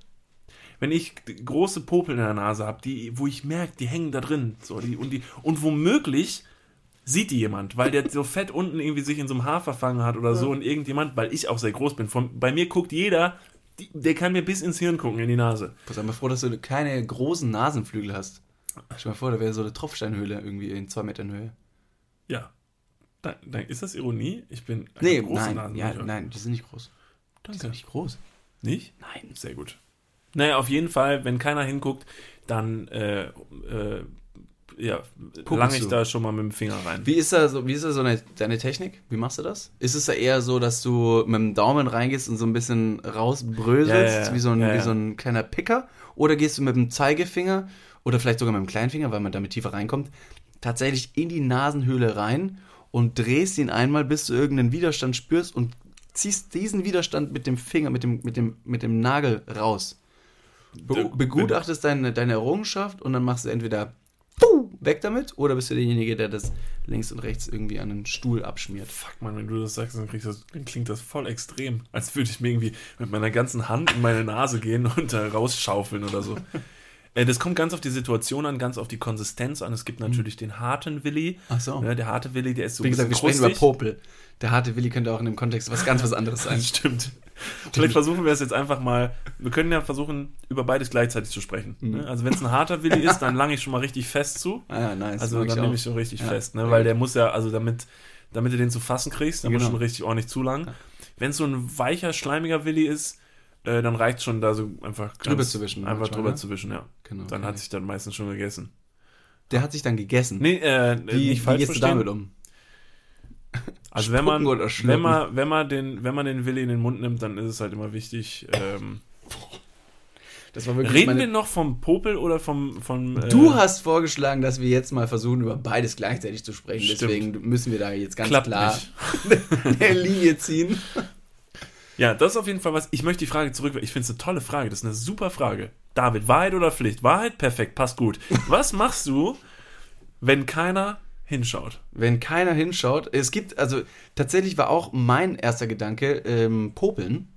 Wenn ich große Popel in der Nase habe, die, wo ich merke, die hängen da drin. So, die, und, die, und womöglich sieht die jemand, weil der so fett unten irgendwie sich in so einem Haar verfangen hat oder so und irgendjemand, weil ich auch sehr groß bin. Von, bei mir guckt jeder, die, der kann mir bis ins Hirn gucken, in die Nase. Sei mal froh, dass du keine großen Nasenflügel hast. Stell mal vor, da wäre so eine Tropfsteinhöhle irgendwie in zwei Metern Höhe. Ja. Dann, dann ist das Ironie? Ich bin Nee, große nein, ja, nein, die sind nicht groß. Die sind Danke. nicht groß. Nicht? Nein. Sehr gut. Naja, auf jeden Fall, wenn keiner hinguckt, dann äh, äh, ja, lange ich du. da schon mal mit dem Finger rein. Wie ist da so, wie ist da so eine, deine Technik? Wie machst du das? Ist es da eher so, dass du mit dem Daumen reingehst und so ein bisschen rausbröselst, Ja, ja, wie, so ein, wie so ein kleiner Picker? Oder gehst du mit dem Zeigefinger oder vielleicht sogar mit dem Kleinfinger, weil man damit tiefer reinkommt, tatsächlich in die Nasenhöhle rein und drehst ihn einmal, bis du irgendeinen Widerstand spürst und ziehst diesen Widerstand mit dem Finger, mit dem, mit dem, mit dem Nagel raus. Be begutachtest deine, deine Errungenschaft und dann machst du entweder puh, weg damit oder bist du derjenige, der das links und rechts irgendwie an den Stuhl abschmiert. Fuck, man, wenn du das sagst, dann, das, dann klingt das voll extrem. Als würde ich mir irgendwie mit meiner ganzen Hand in meine Nase gehen und da rausschaufeln oder so. Äh, Das kommt ganz auf die Situation an, ganz auf die Konsistenz an. Es gibt natürlich den harten Willi. Ach so. Ne, der harte Willi, der ist so Wie gesagt, wir bisschen sprechen über krustig. Popel. Der harte Willi könnte auch in dem Kontext was ganz was anderes sein. Stimmt. Vielleicht versuchen wir es jetzt einfach mal. Wir können ja versuchen, über beides gleichzeitig zu sprechen. Mhm. ne? Also wenn es ein harter Willi ist, dann lange ich schon mal richtig fest zu. Ah, ja, nice. Also dann nehme ich schon richtig Ja. fest, ne? Weil der muss ja, also damit, damit du den zu fassen kriegst, der muss Genau. schon richtig ordentlich zu lang. Wenn es so ein weicher, schleimiger Willi ist, äh, dann reicht schon da so einfach Drüber zu wischen Einfach drüber ne? zu wischen, ja. Genau, Dann okay. hat sich dann meistens schon gegessen. Der hat sich dann gegessen. Nee, äh, wie, nicht wie falsch gehst du verstehen. damit um? Also wenn man, wenn man, wenn man den, wenn man den Willi in den Mund nimmt, dann ist es halt immer wichtig. Ähm, Das war wirklich reden meine... wir noch vom Popel oder vom, vom äh, Du hast vorgeschlagen, dass wir jetzt mal versuchen, über beides gleichzeitig zu sprechen. Stimmt. Deswegen müssen wir da jetzt ganz klappt klar eine Linie ziehen. Ja, das ist auf jeden Fall was. Ich möchte die Frage zurück. Ich finde es eine tolle Frage. Das ist eine super Frage. David, Wahrheit oder Pflicht? Wahrheit, perfekt, passt gut. Was machst du, wenn keiner hinschaut? Wenn keiner hinschaut, es gibt, also tatsächlich war auch mein erster Gedanke, ähm, Popeln.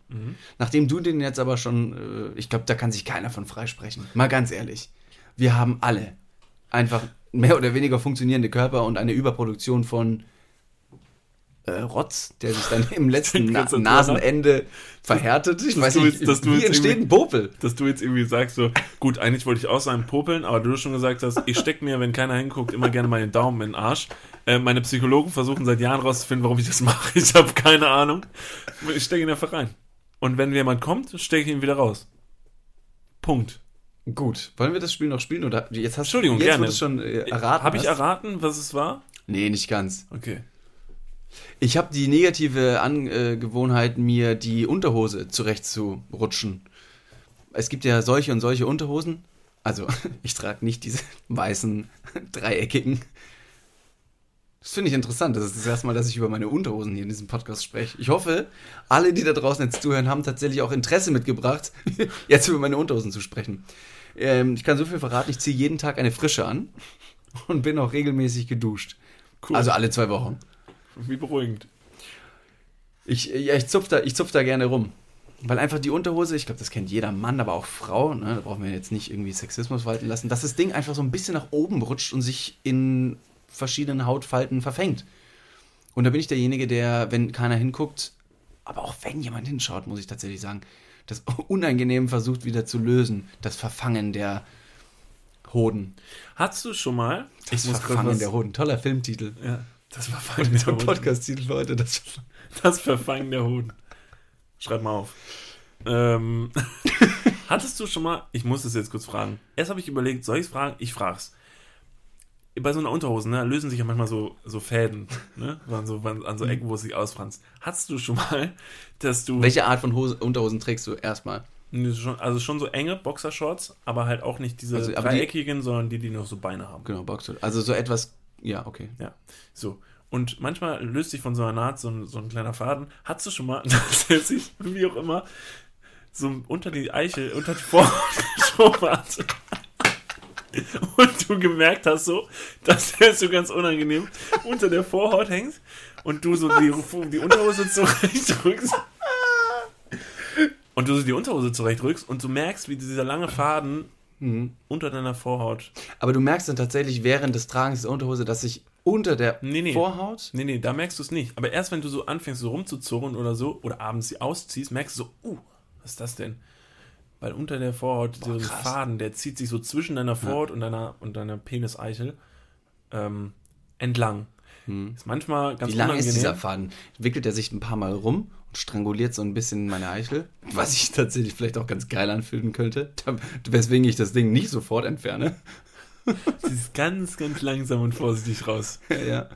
Nachdem du den jetzt aber schon, äh, ich glaube, da kann sich keiner von freisprechen. Mal ganz ehrlich. Wir haben alle einfach mehr oder weniger funktionierende Körper und eine Überproduktion von äh, Rotz, der sich dann im letzten Na Nasenende verhärtet. Ich weiß nicht, jetzt- wie entsteht ein Popel? Dass du jetzt irgendwie sagst so, gut, eigentlich wollte ich auch sagen Popeln, aber du schon gesagt hast, ich stecke mir, wenn keiner hinguckt, immer gerne meinen Daumen in den Arsch. Äh, meine Psychologen versuchen seit Jahren rauszufinden, warum ich das mache. Ich habe keine Ahnung. Ich stecke ihn einfach rein. Und wenn jemand kommt, stecke ich ihn wieder raus. Punkt. Gut, wollen wir das Spiel noch spielen? Oder jetzt hast Entschuldigung, jetzt, gerne. Schon äh, erraten Habe ich erraten, was es war? Nee, nicht ganz. Okay. Ich habe die negative Angewohnheit, mir die Unterhose zurechtzurutschen. Es gibt ja solche und solche Unterhosen. Also, ich trage nicht diese weißen, dreieckigen. Das finde ich interessant. Das ist das erste Mal, dass ich über meine Unterhosen hier in diesem Podcast spreche. Ich hoffe, alle, die da draußen jetzt zuhören, haben tatsächlich auch Interesse mitgebracht, jetzt über meine Unterhosen zu sprechen. Ähm, ich kann so viel verraten, ich ziehe jeden Tag eine frische an und bin auch regelmäßig geduscht. Cool. Also alle zwei Wochen. Wie beruhigend. Ich, ja, ich zupf da, ich zupf da gerne rum. Weil einfach die Unterhose, ich glaube, das kennt jeder Mann, aber auch Frau, ne, da brauchen wir jetzt nicht irgendwie Sexismus walten lassen, dass das Ding einfach so ein bisschen nach oben rutscht und sich in verschiedenen Hautfalten verfängt. Und da bin ich derjenige, der, wenn keiner hinguckt, aber auch wenn jemand hinschaut, muss ich tatsächlich sagen, das unangenehm versucht wieder zu lösen. Das Verfangen der Hoden. Hast du schon mal? Das grad Verfangen was- der Hoden. Toller Filmtitel. Ja, das Verfangen der. Podcast-Titel für heute. Das Das Verfangen der Hoden. Schreib mal auf. Ähm, hattest du schon mal, ich muss das jetzt kurz fragen. Erst habe ich überlegt, soll ich es fragen? Ich frag's. Bei so einer Unterhose, ne, lösen sich ja manchmal so, so Fäden, ne, an so, an so Ecken, wo es sich ausfranst. Hattest du schon mal, dass du, Welche Art von Hose, Unterhosen trägst du erstmal? Schon, also schon so enge Boxershorts, aber halt auch nicht diese Also, aber die- dreieckigen, sondern die, die noch so Beine haben. Genau, Boxer. Also so etwas, ja, okay. Ja, so. Und manchmal löst sich von so einer Naht so ein, so ein kleiner Faden. Hattest du schon mal, dass sich, wie auch immer, so unter die Eichel, unter die Vorhaut geschoben hat. Und du gemerkt hast so, dass der so ganz unangenehm unter der Vorhaut hängt und du so die, die Unterhose zurechtrückst. Und du so die Unterhose zurechtrückst und du merkst, wie dieser lange Faden Mhm. unter deiner Vorhaut. Aber du merkst dann tatsächlich während des Tragens der Unterhose, dass sich unter der Nee, nee. Vorhaut. Nee, nee, da merkst du es nicht. Aber erst wenn du so anfängst, so rumzuzurren oder so, oder abends sie ausziehst, merkst du so, uh, was ist das denn? Weil unter der Vorhaut so ein krass. Faden, der zieht sich so zwischen deiner Vorhaut und deiner, und deiner Peniseichel ähm, entlang. Ist manchmal ganz Hm. Wie lang ist unangenehm. dieser Faden? Wickelt er sich ein paar Mal rum und stranguliert so ein bisschen meine Eichel? Was ich tatsächlich vielleicht auch ganz geil anfühlen könnte. Da- Weswegen ich das Ding nicht sofort entferne. Sie ist ganz, ganz langsam und vorsichtig raus. ja.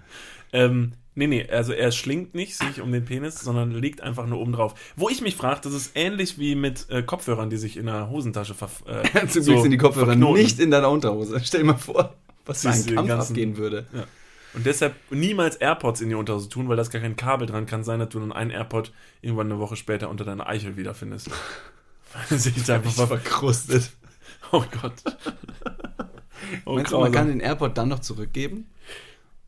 Ähm, nee, nee, also er schlingt nicht sich um den Penis, sondern liegt einfach nur oben drauf. Wo ich mich frage, das ist ähnlich wie mit äh, Kopfhörern, die sich in der Hosentasche ver äh, Zum so Glück sind die Kopfhörer verknoten. nicht in deiner Unterhose. Stell dir mal vor, was Siehst ein Kampf ganzen- abgehen würde. Ja. Und deshalb niemals AirPods in die Unterhose tun, weil da ist gar kein Kabel dran. Kann sein, dass du dann einen AirPod irgendwann eine Woche später unter deiner Eichel wiederfindest. Weil sich da einfach ver verkrustet. Oh Gott. Oh, Meinst du, man kann den AirPod dann noch zurückgeben?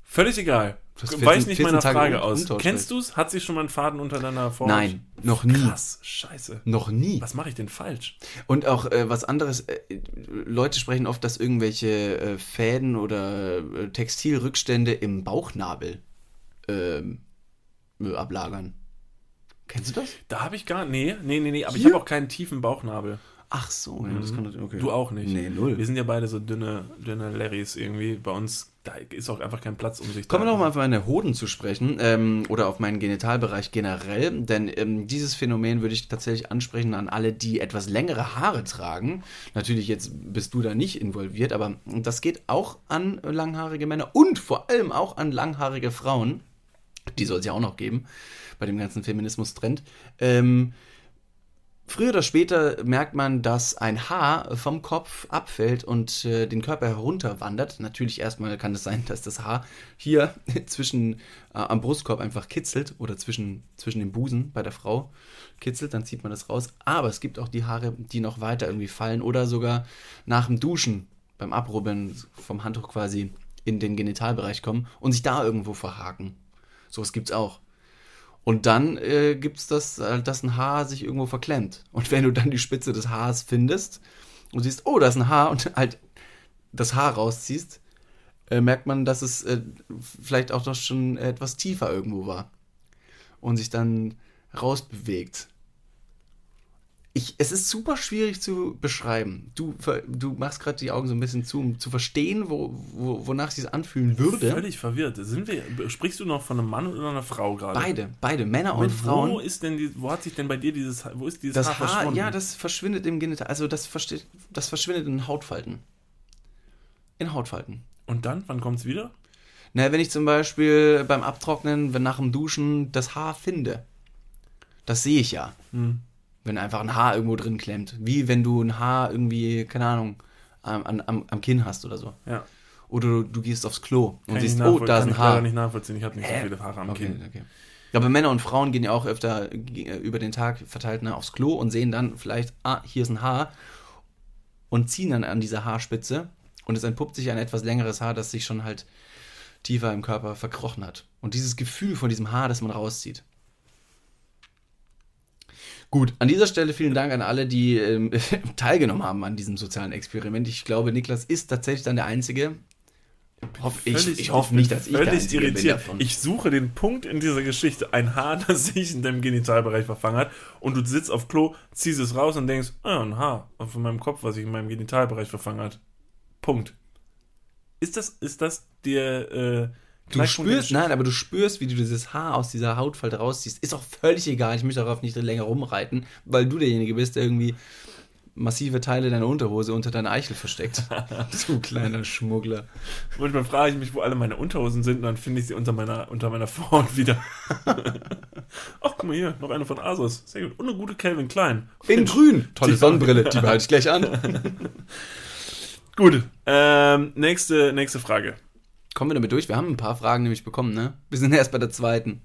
Völlig egal. 14 Weiß nicht 14 meiner Tage Frage aus. Kennst du es? Hat sich schon mal ein Faden unter deiner Vorhaut? Nein, noch nie. Krass, scheiße. Noch nie. Was mache ich denn falsch? Und auch äh, was anderes, äh, Leute sprechen oft, dass irgendwelche äh, Fäden oder äh, Textilrückstände im Bauchnabel ähm, äh, ablagern. Kennst du das? Da habe ich gar. Nee, nee, nee, nee. Aber ich Hier? habe auch keinen tiefen Bauchnabel. Ach so, ja, das kann okay. Mhm. Du auch nicht. Nee, null. Wir sind ja beide so dünne, dünne Larrys irgendwie. Bei uns, da ist auch einfach kein Platz, um sich Kommen wir da. noch mal auf meine Hoden zu sprechen ähm, oder auf meinen Genitalbereich generell, denn ähm, dieses Phänomen würde ich tatsächlich ansprechen an alle, die etwas längere Haare tragen. Natürlich jetzt bist du da nicht involviert, aber das geht auch an langhaarige Männer und vor allem auch an langhaarige Frauen. Die soll es ja auch noch geben bei dem ganzen Feminismus-Trend. Ähm, Früher oder später merkt man, dass ein Haar vom Kopf abfällt und äh, den Körper herunterwandert. Natürlich erstmal kann es sein, dass das Haar hier zwischen äh, am Brustkorb einfach kitzelt oder zwischen, zwischen dem Busen bei der Frau kitzelt, dann zieht man das raus. Aber es gibt auch die Haare, die noch weiter irgendwie fallen oder sogar nach dem Duschen beim Abrubbeln vom Handtuch quasi in den Genitalbereich kommen und sich da irgendwo verhaken. Sowas gibt's auch. Und dann äh, gibt es das, äh, dass ein Haar sich irgendwo verklemmt. Und wenn du dann die Spitze des Haars findest und siehst, oh, da ist ein Haar und halt das Haar rausziehst, äh, merkt man, dass es äh, vielleicht auch doch schon etwas tiefer irgendwo war. Und sich dann rausbewegt. Ich, es ist super schwierig zu beschreiben. Du, du machst gerade die Augen so ein bisschen zu, um zu verstehen, wo, wo, wonach sich kann würde. Völlig verwirrt. Sind wir, sprichst du noch von einem Mann oder einer Frau gerade? Beide, beide, Männer und Und Frauen. wo ist denn die, wo hat sich denn bei dir dieses, wo ist dieses Das Haar, Haar, verschwunden? ja, das verschwindet im Genital. Also das, das verschwindet in Hautfalten. In Hautfalten. Und dann, wann kommt's wieder? Na, wenn ich zum Beispiel beim Abtrocknen, wenn nach dem Duschen das Haar finde, das sehe ich ja. Hm. Wenn einfach ein Haar irgendwo drin klemmt. Wie wenn du ein Haar irgendwie, keine Ahnung, am, am, am Kinn hast oder so. Ja. Oder du, du gehst aufs Klo und Kann ich siehst, oh, da ist kann ein ich leider Haar. nicht nachvollziehen. Ich habe nicht Hä? so viele Haare am Okay, Kinn. okay. Aber Männer und Frauen gehen ja auch öfter äh, über den Tag verteilt ne, aufs Klo und sehen dann vielleicht, ah, hier ist ein Haar und ziehen dann an dieser Haarspitze und es entpuppt sich ein etwas längeres Haar, das sich schon halt tiefer im Körper verkrochen hat. Und dieses Gefühl von diesem Haar, das man rauszieht. Gut, an dieser Stelle vielen Dank an alle, die ähm, teilgenommen haben an diesem sozialen Experiment. Ich glaube, Niklas ist tatsächlich dann der Einzige. Hoff, ich, Völlig- ich hoffe bin nicht, dass ich der völlig Einzige bin irritiert. Ich suche den Punkt in dieser Geschichte, ein Haar, das sich in deinem Genitalbereich verfangen hat, und du sitzt auf Klo, ziehst es raus und denkst, ah, ein Haar von meinem Kopf, was sich in meinem Genitalbereich verfangen hat. Punkt. Ist das, ist das der äh, Du spürst, nein, aber du spürst, wie du dieses Haar aus dieser Hautfalte rausziehst. Ist auch völlig egal. Ich möchte darauf nicht länger rumreiten, weil du derjenige bist, der irgendwie massive Teile deiner Unterhose unter deiner Eichel versteckt. du kleiner Schmuggler. Manchmal frage ich mich, wo alle meine Unterhosen sind, und dann finde ich sie unter meiner, unter meiner Vorhaut wieder. Ach, guck mal hier, noch eine von Asos. Sehr gut. Und eine gute Calvin Klein. In grün. Tolle Sonnenbrille, die behalte ich gleich an. Gut. Ähm, nächste, nächste Frage. Kommen wir damit durch? Wir haben ein paar Fragen nämlich bekommen, ne? Wir sind erst bei der zweiten.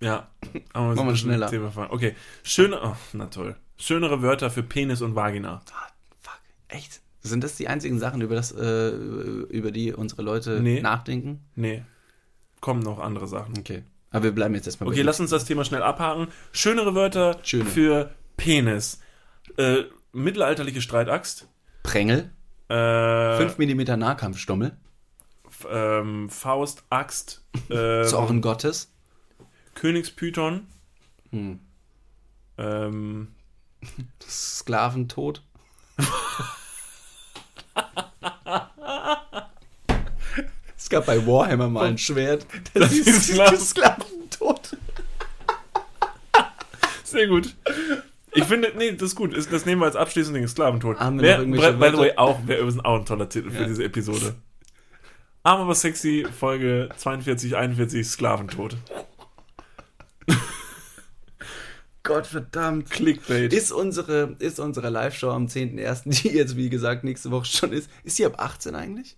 Ja. Aber Machen wir schneller. Okay. Schöne. Oh, na toll. Schönere Wörter für Penis und Vagina. Ah, fuck, echt? Sind das die einzigen Sachen, über, das, äh, über die unsere Leute Nee. nachdenken? Nee. Kommen noch andere Sachen. Okay. Aber wir bleiben jetzt erstmal Okay, lass uns das Thema schnell abhaken. Schönere Wörter Schöne. für Penis. Äh, mittelalterliche Streitaxt. Prängel, Äh, 5 mm Nahkampfstommel, F- ähm, Faust, Axt. Ähm, Zorn Gottes, Königspython. hm. Ähm, Sklaventod. es gab bei Warhammer mal ein Schwert. Das, ist ist Sklaven- Sklaventod. sehr gut. Ich finde, nee, das ist gut. Ist- Das nehmen wir als abschließenden Sklaventod. Haben wir Wär, noch irgendwelche by the way, auch, wäre übrigens auch ein toller Titel für Ja. diese Episode. Arm aber sexy, Folge 42, 41, Sklaventod. Gott verdammt. Clickbait. Ist unsere, ist unsere Live-Show am 10.01., die jetzt wie gesagt nächste Woche schon ist, ist sie ab 18 eigentlich?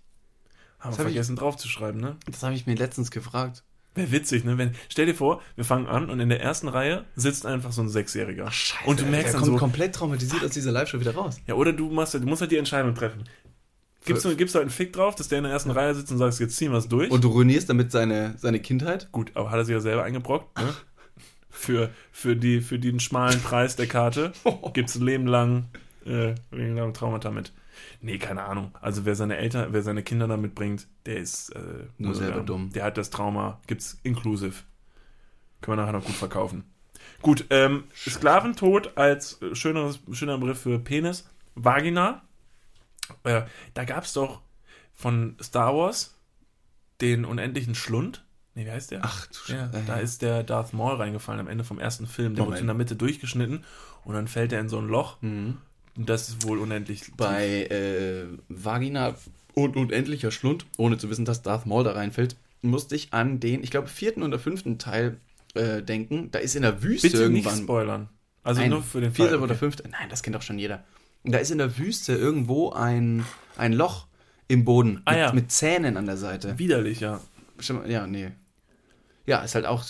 Haben wir hab ich- vergessen draufzuschreiben, ne? Das habe ich mir letztens gefragt. Wäre witzig, ne? Wenn, stell dir vor, wir fangen an und in der ersten Reihe sitzt einfach so ein Sechsjähriger. und du merkst der dann kommt so, komplett traumatisiert aus dieser Live-Show wieder raus. ja, oder du machst, du musst halt die Entscheidung treffen. Gibst du, gibst du halt einen Fick drauf, dass der in der ersten Reihe sitzt und sagst, jetzt ziehen wir es durch? Und du ruinierst damit seine, seine Kindheit? Gut, aber hat er sich ja selber eingebrockt, ne? Für, für, die, für den schmalen Preis der Karte gibt es ein Leben lang, äh, Leben lang Traumata mit. Nee, keine Ahnung. Also wer seine Eltern, wer seine Kinder damit bringt, der ist äh, Nur selber dumm. Der hat das Trauma, gibt's inclusive. Können wir nachher noch gut verkaufen. Gut, ähm, Sklaventod als äh, schöneres, schöner Begriff für Penis. Vagina. Äh, da gab's doch von Star Wars den unendlichen Schlund. Nee, wie heißt der? Ach du Ja, Scheiße. da ist der Darth Maul reingefallen am Ende vom ersten Film. Der Moment. wird in der Mitte durchgeschnitten und dann fällt er in so ein Loch. Mhm. Und das ist wohl unendlich. Bei äh, Vagina und unendlicher Schlund, ohne zu wissen, dass Darth Maul da reinfällt, musste ich an den, ich glaube, vierten oder fünften Teil äh, denken. Da ist in der Wüste Bitte nicht irgendwann. spoilern. Also Nein, nur für den Vierter Fall. oder Okay. fünfter. Nein, das kennt doch schon jeder. Da ist in der Wüste irgendwo ein, ein Loch im Boden Ah, mit, ja. mit Zähnen an der Seite. Widerlich, ja. Ja, nee. Ja, ist halt auch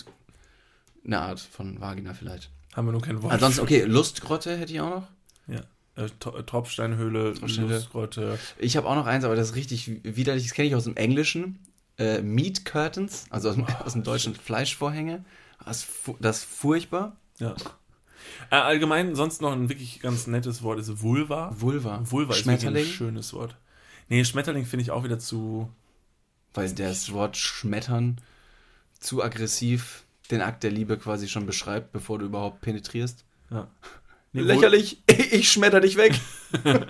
eine Art von Vagina vielleicht. Haben wir nur kein Wort. Ansonsten, okay, Lustgrotte hätte ich auch noch. Ja. Äh, äh, Tropfsteinhöhle, Tropfsteinhöhle. Lustgrotte. Ich habe auch noch eins, aber das ist richtig widerlich. Das kenne ich aus dem Englischen. Äh, Meat Curtains, also aus dem, aus dem Deutschen Fleischvorhänge. Das ist furchtbar. Ja. Äh, allgemein, sonst noch ein wirklich ganz nettes Wort ist Vulva. Vulva. Vulva ist wirklich ein schönes Wort. Nee, Schmetterling finde ich auch wieder zu. weil das Wort schmettern zu aggressiv den Akt der Liebe quasi schon beschreibt, bevor du überhaupt penetrierst. Ja. Nee, Lächerlich, ich schmetter dich weg.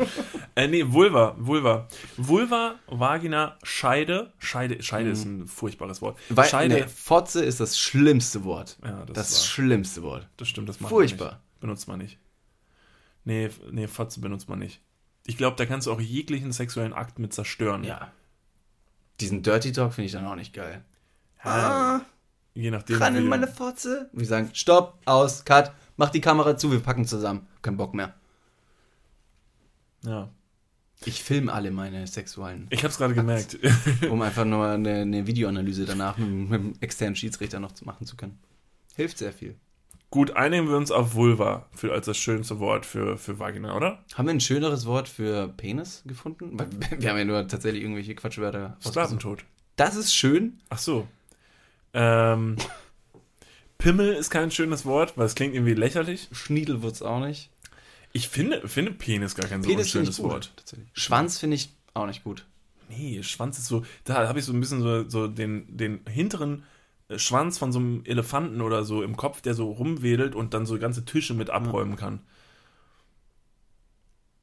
Äh, nee, Vulva, Vulva. Vulva, Vagina, Scheide. Scheide, Scheide ist ein furchtbares Wort. Mhm. Weil, Scheide. nee, Fotze ist das schlimmste Wort. Ja, das, Das, schlimmste Wort. das stimmt, das macht Furchtbar. Man nicht. Benutzt man nicht. Nee, nee, Fotze benutzt man nicht. Ich glaube, da kannst du auch jeglichen sexuellen Akt mit zerstören. Ja. Diesen Dirty Talk finde ich dann auch nicht geil. Ja, Je nachdem. Ran in meine Fotze. Wir sagen, stopp, aus, cut, mach die Kamera zu, wir packen zusammen. Kein Bock mehr. Ja. Ich filme alle meine sexuellen, Ich habe es gerade gemerkt. um einfach nur eine, eine Videoanalyse danach mit, mit dem externen Schiedsrichter noch zu machen zu können. Hilft sehr viel. Gut, einigen wir uns auf Vulva für, als das schönste Wort für, für Vagina, oder? Haben wir ein schöneres Wort für Penis gefunden? Wir haben ja nur tatsächlich irgendwelche Quatschwörter. Sklaventod. Das ist schön. Ach so. Ähm, Pimmel ist kein schönes Wort, weil es klingt irgendwie lächerlich. Schniedelwurz auch nicht. Ich finde, finde Penis gar kein so Penis finde schönes Wort. Schwanz finde ich auch nicht gut. Nee, Schwanz ist so, da habe ich so ein bisschen so, so den, den hinteren äh, Schwanz von so einem Elefanten oder so im Kopf, der so rumwedelt und dann so ganze Tische mit abräumen kann.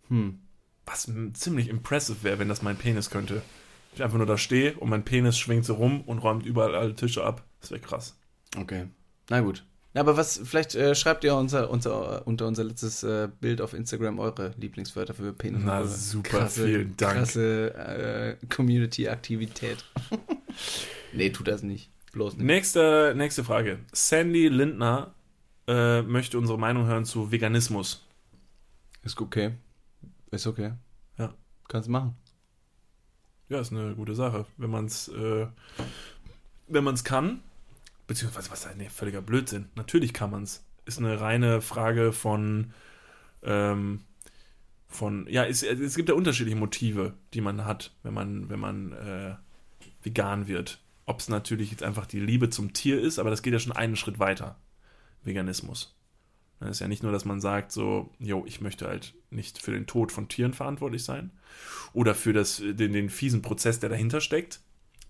Hm. Was ziemlich impressive wäre, wenn das mein Penis könnte. Ich einfach nur da stehe und mein Penis schwingt so rum und räumt überall alle Tische ab. Das wäre krass. Okay. Na gut. Aber was, vielleicht äh, schreibt ihr unser, unser, unter unser letztes äh, Bild auf Instagram eure Lieblingswörter für Penis. Na, super, vielen Dank. Krasse äh, Community-Aktivität. nee, tut das nicht. Bloß nicht. Nächste, nächste Frage. Sandy Lindner äh, möchte unsere Meinung hören zu Veganismus. Ist okay. Ist okay. Ja. Kannst machen. Ja, ist eine gute Sache, wenn man es äh, wenn man es kann. Beziehungsweise, was nee, völliger Blödsinn. Natürlich kann man es. Ist eine reine Frage von ähm, von, ja, es, es gibt ja unterschiedliche Motive, die man hat, wenn man, wenn man äh, vegan wird. Ob es natürlich jetzt einfach die Liebe zum Tier ist, aber das geht ja schon einen Schritt weiter. Veganismus. Es ist ja nicht nur, dass man sagt, so, jo, ich möchte halt nicht für den Tod von Tieren verantwortlich sein oder für das, den, den fiesen Prozess, der dahinter steckt,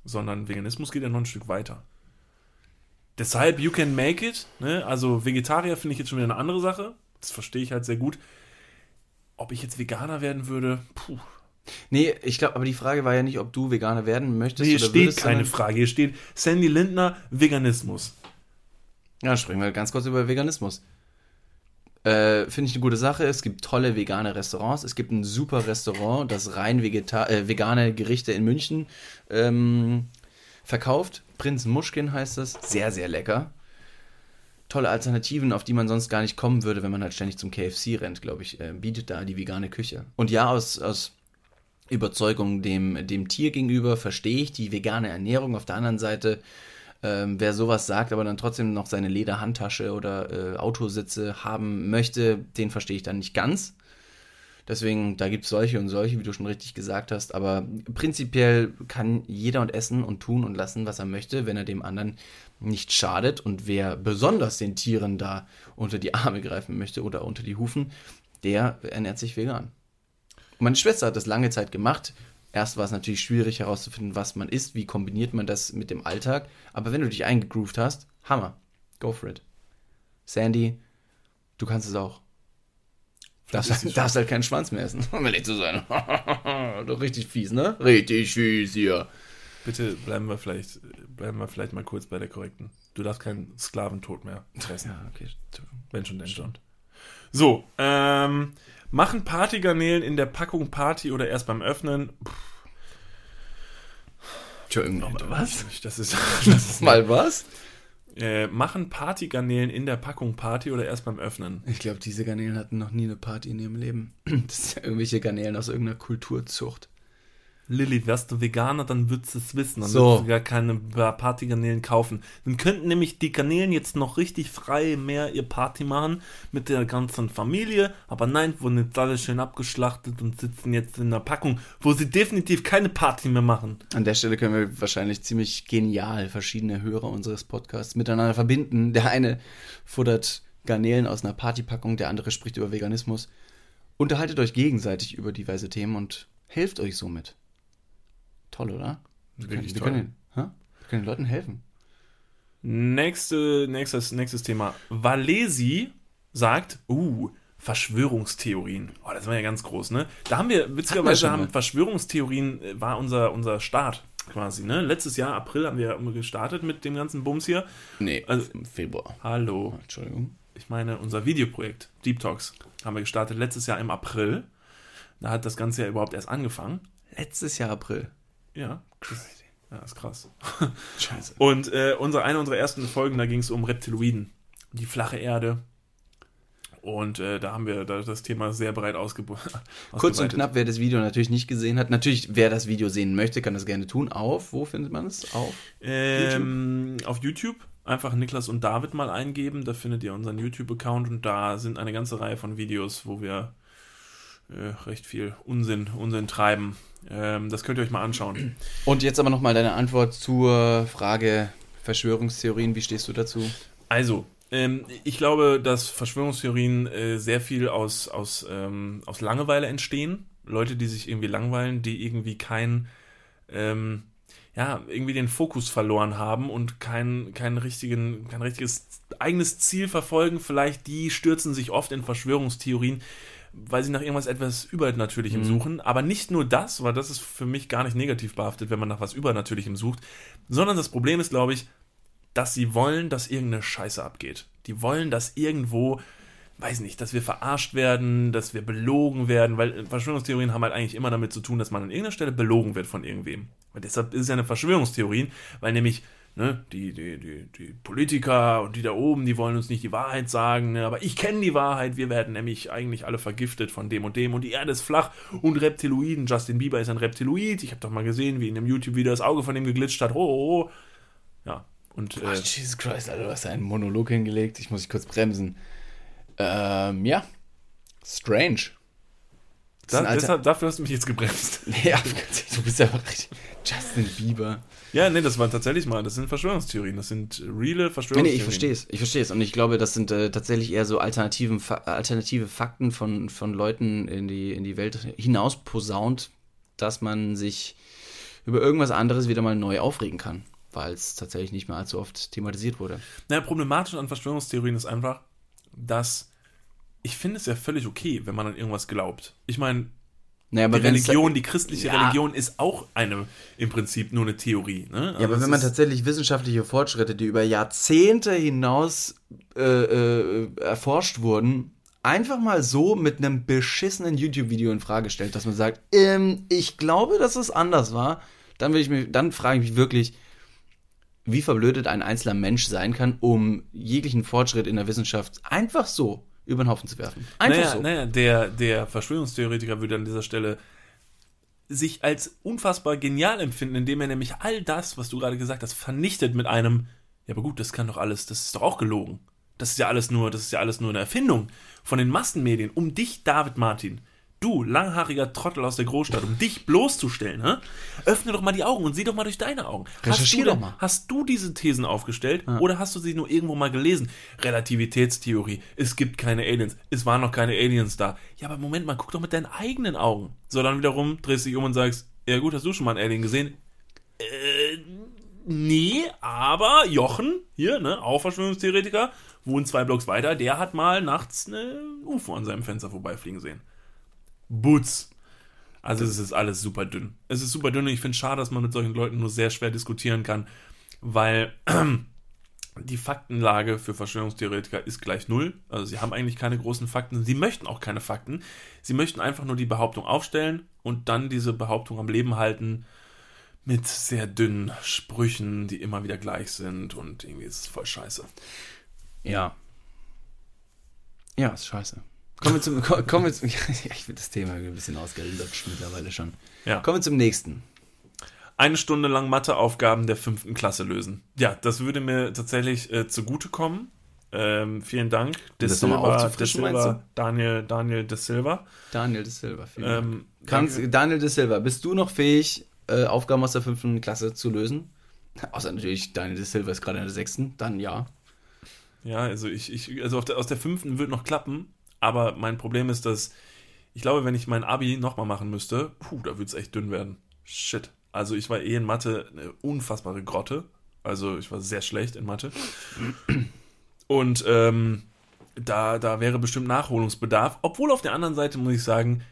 sondern Veganismus geht ja noch ein Stück weiter. Deshalb, you can make it. Ne? Also Vegetarier finde ich jetzt schon wieder eine andere Sache. Das verstehe ich halt sehr gut. Ob ich jetzt Veganer werden würde, puh. Nee, ich glaube, aber die Frage war ja nicht, ob du Veganer werden möchtest. Nee, hier steht würdest, keine Frage. Hier steht Sandy Lindner, Veganismus. Ja, sprechen wir ganz kurz über Veganismus. Äh, Finde ich eine gute Sache. Es gibt tolle vegane Restaurants. Es gibt ein super Restaurant, das rein Vegeta äh, vegane Gerichte in München ähm, verkauft. Prinz Muschkin heißt es. Sehr, sehr lecker. Tolle Alternativen, auf die man sonst gar nicht kommen würde, wenn man halt ständig zum KFC rennt, glaube ich, äh, bietet da die vegane Küche. Und ja, aus, aus Überzeugung dem, dem Tier gegenüber verstehe ich die vegane Ernährung. Auf der anderen Seite ähm, wer sowas sagt, aber dann trotzdem noch seine Lederhandtasche oder äh, Autositze haben möchte, den verstehe ich dann nicht ganz. Deswegen, da gibt es solche und solche, wie du schon richtig gesagt hast. Aber prinzipiell kann jeder und essen und tun und lassen, was er möchte, wenn er dem anderen nicht schadet. Und wer besonders den Tieren da unter die Arme greifen möchte oder unter die Hufen, der ernährt sich vegan. Meine Schwester hat das lange Zeit gemacht. Erst war es natürlich schwierig herauszufinden, was man isst, wie kombiniert man das mit dem Alltag. Aber wenn du dich eingegroovt hast, Hammer. Go for it. Sandy, du kannst es auch. Darfst, darfst halt keinen Schwanz mehr essen, um ehrlich zu sein. Doch richtig fies, ne? Richtig fies hier. Bitte bleiben wir vielleicht, bleiben wir vielleicht mal kurz bei der korrekten. Du darfst keinen Sklaventod mehr fressen. Ja, okay. Wenn schon, denn schon. So, ähm, Machen Partygarnelen in der Packung Party oder erst beim Öffnen? Entschuldigung, nochmal was? Das ist, das ist mal was? Äh, machen Partygarnelen in der Packung Party oder erst beim Öffnen? Ich glaube, diese Garnelen hatten noch nie eine Party in ihrem Leben. Das sind ja irgendwelche Garnelen aus irgendeiner Kulturzucht. Lilly, wärst du Veganer, dann würdest du es wissen. Dann so. würdest du gar keine Partygarnelen kaufen. Dann könnten nämlich die Garnelen jetzt noch richtig frei mehr ihr Party machen mit der ganzen Familie. Aber nein, wurden jetzt alle schön abgeschlachtet und sitzen jetzt in einer Packung, wo sie definitiv keine Party mehr machen. An der Stelle können wir wahrscheinlich ziemlich genial verschiedene Hörer unseres Podcasts miteinander verbinden. Der eine futtert Garnelen aus einer Partypackung, der andere spricht über Veganismus. Unterhaltet euch gegenseitig über diverse Themen und helft euch somit. Toll, oder? Wir Wirklich können, toll. Wir können, wir können den Leuten helfen. Nächste, nächstes, nächstes Thema. Valesi sagt, uh, Verschwörungstheorien. Oh, das war ja ganz groß, ne? Da haben wir, witzigerweise haben Verschwörungstheorien, äh, war unser, unser Start quasi, ne? Letztes Jahr, April, haben wir gestartet mit dem ganzen Bums hier. Nee, also, im Februar. Hallo. Entschuldigung. Ich meine, unser Videoprojekt, Deep Talks, haben wir gestartet letztes Jahr im April. Da hat das Ganze ja überhaupt erst angefangen. Letztes Jahr April. Ja. Crazy. Ja, ist krass. Scheiße. Und äh, unsere, eine unserer ersten Folgen, da ging es um Reptiloiden. Die flache Erde. Und äh, da haben wir das Thema sehr breit ausgebaut. Kurz und knapp, wer das Video natürlich nicht gesehen hat. Natürlich, wer das Video sehen möchte, kann das gerne tun. Auf, wo findet man es? Auf ähm, YouTube? Auf YouTube. Einfach Niklas und David mal eingeben. Da findet ihr unseren YouTube-Account und da sind eine ganze Reihe von Videos, wo wir äh, recht viel Unsinn, Unsinn treiben. Ähm, das könnt ihr euch mal anschauen. Und jetzt aber nochmal deine Antwort zur Frage Verschwörungstheorien. Wie stehst du dazu? Also, ähm, ich glaube, dass Verschwörungstheorien äh, sehr viel aus, aus, ähm, aus Langeweile entstehen. Leute, die sich irgendwie langweilen, die irgendwie kein, ähm, ja, irgendwie den Fokus verloren haben und kein, kein, richtigen, kein richtiges eigenes Ziel verfolgen. Vielleicht die stürzen sich oft in Verschwörungstheorien, weil sie nach irgendwas etwas Übernatürlichem mhm. suchen. Aber nicht nur das, weil das ist für mich gar nicht negativ behaftet, wenn man nach was Übernatürlichem sucht, sondern das Problem ist, glaube ich, dass sie wollen, dass irgendeine Scheiße abgeht. Die wollen, dass irgendwo, weiß nicht, dass wir verarscht werden, dass wir belogen werden, weil Verschwörungstheorien haben halt eigentlich immer damit zu tun, dass man an irgendeiner Stelle belogen wird von irgendwem. Und deshalb ist es ja eine Verschwörungstheorie, weil nämlich Ne, die, die, die, die Politiker und die da oben, die wollen uns nicht die Wahrheit sagen, ne, aber ich kenne die Wahrheit, wir werden nämlich eigentlich alle vergiftet von dem und dem und die Erde ist flach und Reptiloiden, Justin Bieber ist ein Reptiloid, ich habe doch mal gesehen, wie in dem YouTube-Video das Auge von dem geglitscht hat, oh, oh, oh. Ja, und... Äh, Jesus Christ, Alter, du hast einen Monolog hingelegt, ich muss dich kurz bremsen. Ähm, ja, Strange. Da, deshalb, dafür hast du mich jetzt gebremst. Ja, du bist ja richtig. Justin Bieber. Ja, nee, das waren tatsächlich mal, das sind Verschwörungstheorien, das sind reale Verschwörungstheorien. Nee, nee ich verstehe es, ich verstehe es. Und ich glaube, das sind äh, tatsächlich eher so alternativen, alternative Fakten von, von Leuten in die, in die Welt hinaus posaunt, dass man sich über irgendwas anderes wieder mal neu aufregen kann, weil es tatsächlich nicht mehr allzu oft thematisiert wurde. Naja, problematisch an Verschwörungstheorien ist einfach, dass ich finde es ja völlig okay, wenn man an irgendwas glaubt. Ich meine, naja, die Religion, die christliche ja. Religion ist auch eine, im Prinzip nur eine Theorie. Ne? Also ja, aber wenn man tatsächlich wissenschaftliche Fortschritte, die über Jahrzehnte hinaus äh, äh, erforscht wurden, einfach mal so mit einem beschissenen YouTube-Video in Frage stellt, dass man sagt, ähm, ich glaube, dass es anders war, dann will ich mir, dann frage ich mich wirklich, wie verblödet ein einzelner Mensch sein kann, um jeglichen Fortschritt in der Wissenschaft einfach so über den Haufen zu werfen. Einfach naja, so. Naja, der, der Verschwörungstheoretiker würde an dieser Stelle sich als unfassbar genial empfinden, indem er nämlich all das, was du gerade gesagt hast, vernichtet mit einem, ja, aber gut, das kann doch alles, das ist doch auch gelogen. Das ist ja alles nur, das ist ja alles nur eine Erfindung von den Massenmedien, um dich, David Martin, du, langhaariger Trottel aus der Großstadt, um dich bloßzustellen, hä? öffne doch mal die Augen und sieh doch mal durch deine Augen. Recherchier hast du, doch mal. Hast du diese Thesen aufgestellt ja. oder hast du sie nur irgendwo mal gelesen? Relativitätstheorie, es gibt keine Aliens, es waren noch keine Aliens da. Ja, aber Moment mal, guck doch mit deinen eigenen Augen. So, dann wiederum drehst du dich um und sagst, ja gut, hast du schon mal einen Alien gesehen? Äh, nee, aber Jochen, hier, ne, auch Verschwörungstheoretiker, wohnt zwei Blocks weiter, der hat mal nachts eine UFO an seinem Fenster vorbeifliegen sehen. Boots. Also es ist alles super dünn. Es ist super dünn und ich finde es schade, dass man mit solchen Leuten nur sehr schwer diskutieren kann, weil die Faktenlage für Verschwörungstheoretiker ist gleich null. Also sie haben eigentlich keine großen Fakten. Sie möchten auch keine Fakten. Sie möchten einfach nur die Behauptung aufstellen und dann diese Behauptung am Leben halten mit sehr dünnen Sprüchen, die immer wieder gleich sind und irgendwie ist es voll scheiße. Ja. Ja, ist scheiße. Kommen wir zum. Kommen wir zum ich finde das Thema ein bisschen ausgelutscht mittlerweile schon. Ja. Kommen wir zum nächsten. Eine Stunde lang Matheaufgaben der fünften Klasse lösen. Ja, das würde mir tatsächlich äh, zugutekommen. Ähm, vielen Dank. De Silva, de Silva, Daniel, Daniel de Silva. Daniel de Silva, vielen ähm, Dank. Kannst, Daniel de Silva, bist du noch fähig, äh, Aufgaben aus der fünften Klasse zu lösen? Außer natürlich, Daniel de Silva ist gerade in der sechsten, dann ja. Ja, also ich, ich also der, aus der fünften wird noch klappen, aber mein Problem ist, dass ich glaube, wenn ich mein Abi nochmal machen müsste, puh, da würde es echt dünn werden. Shit. Also ich war eh in Mathe eine unfassbare Grotte. Also ich war sehr schlecht in Mathe. Und ähm, da, da wäre bestimmt Nachholungsbedarf. Obwohl auf der anderen Seite muss ich sagen,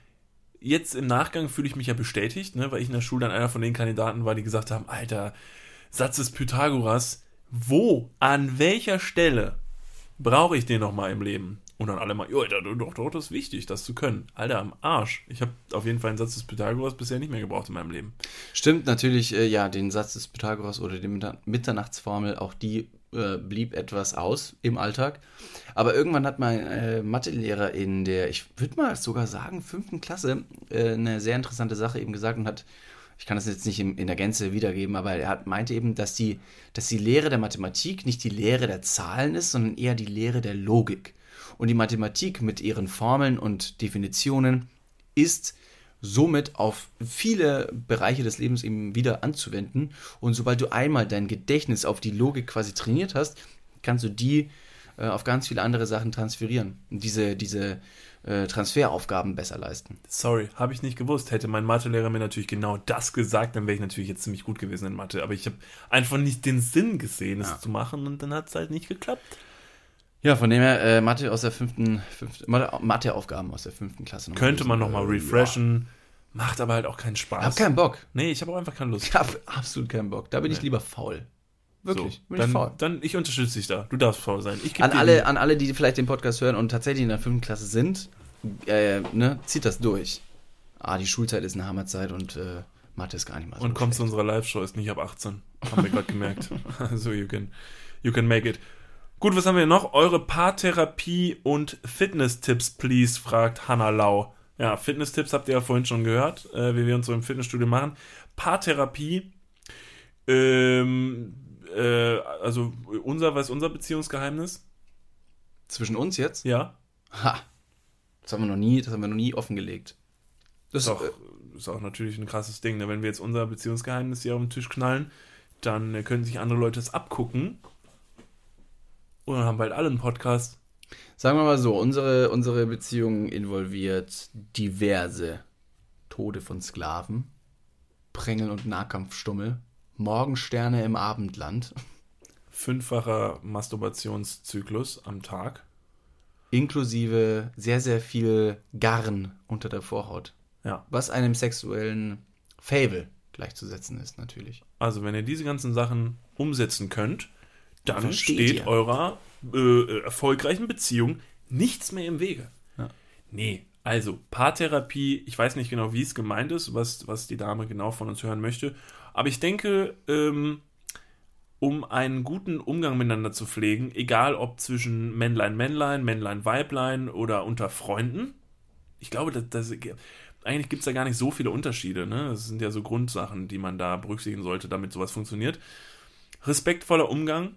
jetzt im Nachgang fühle ich mich ja bestätigt, ne, weil ich in der Schule dann einer von den Kandidaten war, die gesagt haben, Alter, Satz des Pythagoras, wo, an welcher Stelle brauche ich den nochmal im Leben? Und dann alle mal, jo, doch, doch, das ist wichtig, das zu können. Alter, am Arsch. Ich habe auf jeden Fall einen Satz des Pythagoras bisher nicht mehr gebraucht in meinem Leben. Stimmt, natürlich, äh, ja, den Satz des Pythagoras oder die Mitternachtsformel, auch die äh, blieb etwas aus im Alltag. Aber irgendwann hat mein äh, Mathelehrer in der, ich würde mal sogar sagen, fünften Klasse, äh, eine sehr interessante Sache eben gesagt und hat, ich kann das jetzt nicht in, in der Gänze wiedergeben, aber er hat, meinte eben, dass die, dass die Lehre der Mathematik nicht die Lehre der Zahlen ist, sondern eher die Lehre der Logik. Und die Mathematik mit ihren Formeln und Definitionen ist somit auf viele Bereiche des Lebens eben wieder anzuwenden. Und sobald du einmal dein Gedächtnis auf die Logik quasi trainiert hast, kannst du die äh, auf ganz viele andere Sachen transferieren. Und diese, diese äh, Transferaufgaben besser leisten. Sorry, habe ich nicht gewusst. Hätte mein Mathelehrer mir natürlich genau das gesagt, dann wäre ich natürlich jetzt ziemlich gut gewesen in Mathe. Aber ich habe einfach nicht den Sinn gesehen, es ja. zu machen und dann hat es halt nicht geklappt. Ja, von dem her, äh, Mathe aus der fünften, fünften Mathe-Aufgaben aus der fünften Klasse. Könnte man nochmal äh, refreshen. Ja. Macht aber halt auch keinen Spaß. Ich hab keinen Bock. Nee, ich habe auch einfach keine Lust. Ich habe absolut keinen Bock. Da bin nee. ich lieber faul. Wirklich, so, bin dann, ich faul. Dann, ich unterstütze dich da. Du darfst faul sein. an, alle, an alle, die vielleicht den Podcast hören und tatsächlich in der fünften Klasse sind, äh, ne, zieht das durch. Ah, die Schulzeit ist eine Hammerzeit und äh, Mathe ist gar nicht mal so Und kommt zu unserer Live-Show, ist nicht ab 18. Haben wir gerade gemerkt. also, you can, you can make it. Gut, was haben wir noch? Eure Paartherapie und Fitness-Tipps, please, fragt Hanna Lau. Ja, Fitness-Tipps habt ihr ja vorhin schon gehört, äh, wie wir uns so im Fitnessstudio machen. Paartherapie, ähm, äh, also unser, was ist unser Beziehungsgeheimnis? Zwischen uns jetzt? Ja. Ha. Das haben wir noch nie, das haben wir noch nie offengelegt. Das ist auch, ist auch natürlich ein krasses Ding. Ne? Wenn wir jetzt unser Beziehungsgeheimnis hier auf den Tisch knallen, dann äh, können sich andere Leute das abgucken. Und dann haben bald alle einen Podcast. Sagen wir mal so, unsere, unsere Beziehung involviert diverse Tode von Sklaven, Prängeln und Nahkampfstummel, Morgensterne im Abendland. Fünffacher Masturbationszyklus am Tag. Inklusive sehr, sehr viel Garn unter der Vorhaut. Ja. Was einem sexuellen Fable gleichzusetzen ist, natürlich. Also, wenn ihr diese ganzen Sachen umsetzen könnt, dann Versteht steht ihr. eurer äh, erfolgreichen Beziehung nichts mehr im Wege. Ja. Nee, also Paartherapie, ich weiß nicht genau, wie es gemeint ist, was, was die Dame genau von uns hören möchte, aber ich denke, ähm, um einen guten Umgang miteinander zu pflegen, egal ob zwischen Männlein, Männlein, Männlein, Weiblein oder unter Freunden, ich glaube, das, das, eigentlich gibt es da gar nicht so viele Unterschiede. Ne? Das sind ja so Grundsachen, die man da berücksichtigen sollte, damit sowas funktioniert. Respektvoller Umgang,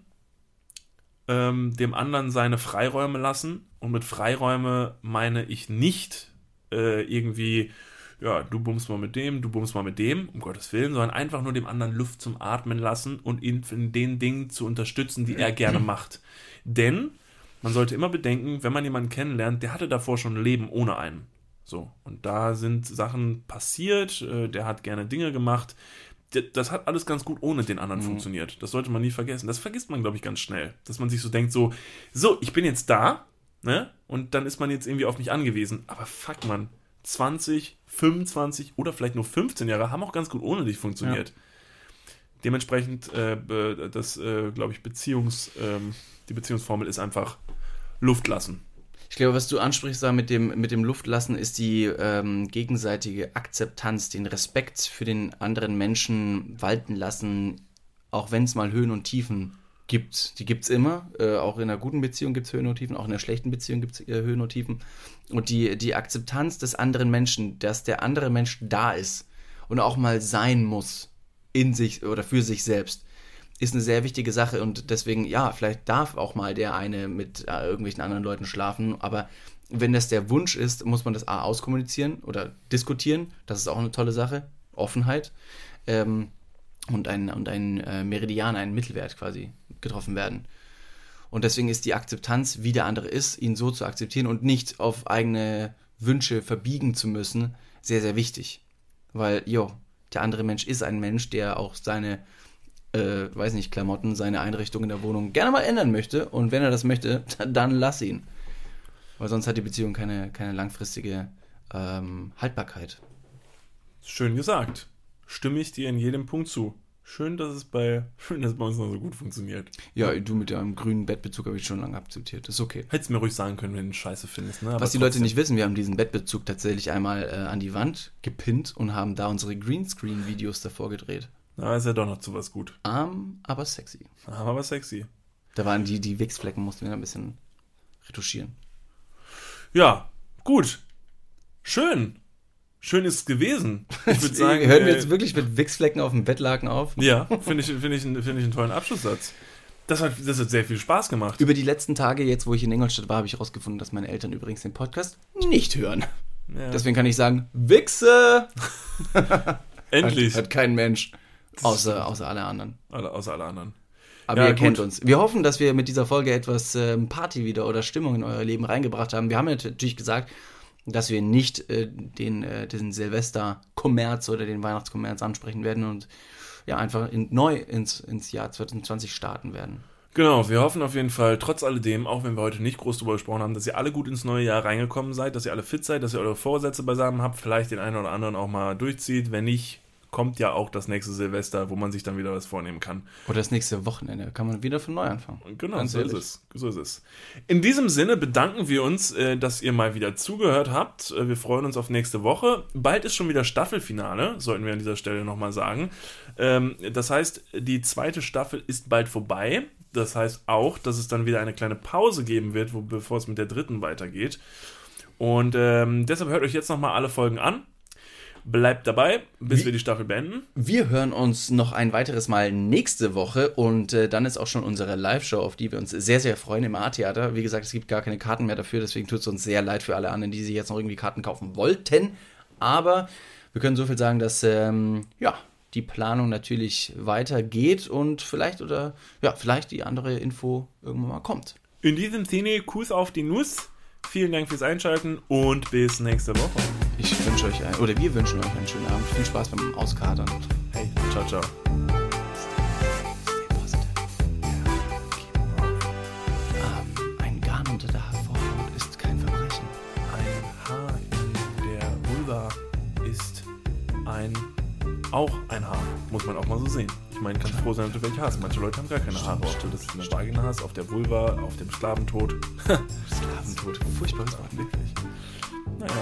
ähm, dem anderen seine Freiräume lassen. Und mit Freiräume meine ich nicht äh, irgendwie, ja, du bummst mal mit dem, du bummst mal mit dem, um Gottes Willen, sondern einfach nur dem anderen Luft zum Atmen lassen und ihn in den Dingen zu unterstützen, die er gerne macht. Denn man sollte immer bedenken, wenn man jemanden kennenlernt, der hatte davor schon ein Leben ohne einen. So, und da sind Sachen passiert, äh, der hat gerne Dinge gemacht. Das hat alles ganz gut ohne den anderen funktioniert. Das sollte man nie vergessen. Das vergisst man, glaube ich, ganz schnell. Dass man sich so denkt, so, so, ich bin jetzt da, ne? Und dann ist man jetzt irgendwie auf mich angewiesen. Aber fuck, man, 20, 25 oder vielleicht nur 15 Jahre haben auch ganz gut ohne dich funktioniert. Dementsprechend, äh, das, äh, glaube ich, Beziehungs, ähm, die Beziehungsformel ist einfach Luft lassen. Ich glaube, was du ansprichst da mit dem, mit dem Luftlassen, ist die ähm, gegenseitige Akzeptanz, den Respekt für den anderen Menschen walten lassen, auch wenn es mal Höhen und Tiefen gibt. Die gibt es immer. Äh, auch in einer guten Beziehung gibt es Höhen und Tiefen, auch in einer schlechten Beziehung gibt es äh, Höhen und Tiefen. Und die, die Akzeptanz des anderen Menschen, dass der andere Mensch da ist und auch mal sein muss in sich oder für sich selbst ist eine sehr wichtige Sache und deswegen, ja, vielleicht darf auch mal der eine mit äh, irgendwelchen anderen Leuten schlafen, aber wenn das der Wunsch ist, muss man das A auskommunizieren oder diskutieren. Das ist auch eine tolle Sache. Offenheit. Ähm, und ein, und ein äh, Meridian, ein Mittelwert quasi getroffen werden. Und deswegen ist die Akzeptanz, wie der andere ist, ihn so zu akzeptieren und nicht auf eigene Wünsche verbiegen zu müssen, sehr, sehr wichtig. Weil, jo, der andere Mensch ist ein Mensch, der auch seine, äh, weiß nicht, Klamotten, seine Einrichtung in der Wohnung gerne mal ändern möchte. Und wenn er das möchte, dann lass ihn. Weil sonst hat die Beziehung keine, keine langfristige ähm, Haltbarkeit. Schön gesagt. Stimme ich dir in jedem Punkt zu. Schön, dass es bei, schön, dass es bei uns noch so gut funktioniert. Ja, du mit deinem grünen Bettbezug habe ich schon lange akzeptiert. Das ist okay. Hättest mir ruhig sagen können, wenn du Scheiße findest. Ne? Was die Leute nicht wissen, wir haben diesen Bettbezug tatsächlich einmal äh, an die Wand gepinnt und haben da unsere Greenscreen-Videos davor gedreht. Da ist ja doch noch zu was gut. Arm, aber sexy. Aber was sexy. Da waren die, die Wichsflecken, mussten wir ein bisschen retuschieren. Ja, gut. Schön. Schön ist es gewesen. Ich würde sagen, Hören wir äh, jetzt wirklich mit Wichsflecken auf dem Bettlaken auf? Ja, finde ich, finde ich, finde ich einen tollen Abschlusssatz. Das hat, das hat sehr viel Spaß gemacht. Über die letzten Tage, jetzt wo ich in Ingolstadt war, habe ich herausgefunden, dass meine Eltern übrigens den Podcast nicht hören. Ja. Deswegen kann ich sagen, Wichse! Endlich. Hat, hat kein Mensch. Außer, außer alle anderen. Alle, außer alle anderen. Aber Ja, ihr kennt gut. uns. Wir hoffen, dass wir mit dieser Folge etwas ähm, Party wieder oder Stimmung in euer Leben reingebracht haben. Wir haben natürlich gesagt, dass wir nicht äh, den, äh, diesen Silvester-Kommerz oder den Weihnachtskommerz ansprechen werden und ja, einfach in, neu ins, ins Jahr 2020 starten werden. Genau, wir hoffen auf jeden Fall, trotz alledem, auch wenn wir heute nicht groß drüber gesprochen haben, dass ihr alle gut ins neue Jahr reingekommen seid, dass ihr alle fit seid, dass ihr eure Vorsätze beisammen habt, vielleicht den einen oder anderen auch mal durchzieht. Wenn nicht, kommt ja auch das nächste Silvester, wo man sich dann wieder was vornehmen kann. Oder das nächste Wochenende kann man wieder von neu anfangen. Genau, Ganz so ist es. So ist es. In diesem Sinne bedanken wir uns, äh, dass ihr mal wieder zugehört habt. Äh, Wir freuen uns auf nächste Woche. Bald ist schon wieder Staffelfinale, sollten wir an dieser Stelle nochmal sagen. Ähm, Das heißt, die zweite Staffel ist bald vorbei. Das heißt auch, dass es dann wieder eine kleine Pause geben wird, bevor es mit der dritten weitergeht. Und ähm, deshalb hört euch jetzt nochmal alle Folgen an. Bleibt dabei, bis Wie- wir die Staffel beenden. Wir hören uns noch ein weiteres Mal nächste Woche und äh, dann ist auch schon unsere Live-Show, auf die wir uns sehr, sehr freuen im A-Theater. Wie gesagt, es gibt gar keine Karten mehr dafür, deswegen tut es uns sehr leid für alle anderen, die sich jetzt noch irgendwie Karten kaufen wollten. Aber wir können so viel sagen, dass ähm, ja, die Planung natürlich weitergeht und vielleicht oder ja, vielleicht die andere Info irgendwann mal kommt. In diesem Sinne, Kuss auf die Nuss. Vielen Dank fürs Einschalten und bis nächste Woche. Ich wünsche euch, ein, oder wir wünschen euch einen schönen Abend. Viel Spaß beim Auskatern. Hey, ciao, ciao. Stay positive. Ein Garn unter der Vorhaut ist kein Verbrechen. Ein Haar in der Vulva ist ein auch ein Haar. Muss man auch mal so sehen. Ich meine, kannst froh sein, dass du welche hast. Manche Leute haben gar keine Haare. Ob du das in der Vagina hast, auf der Vulva, auf dem Sklaventod. Sklaventod. Furchtbares Wort. Wirklich. Naja,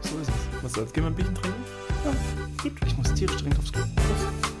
So ist es. was soll's? Gehen wir ein Bierchen trinken? Ich muss tierisch dringend aufs Klo. Prost.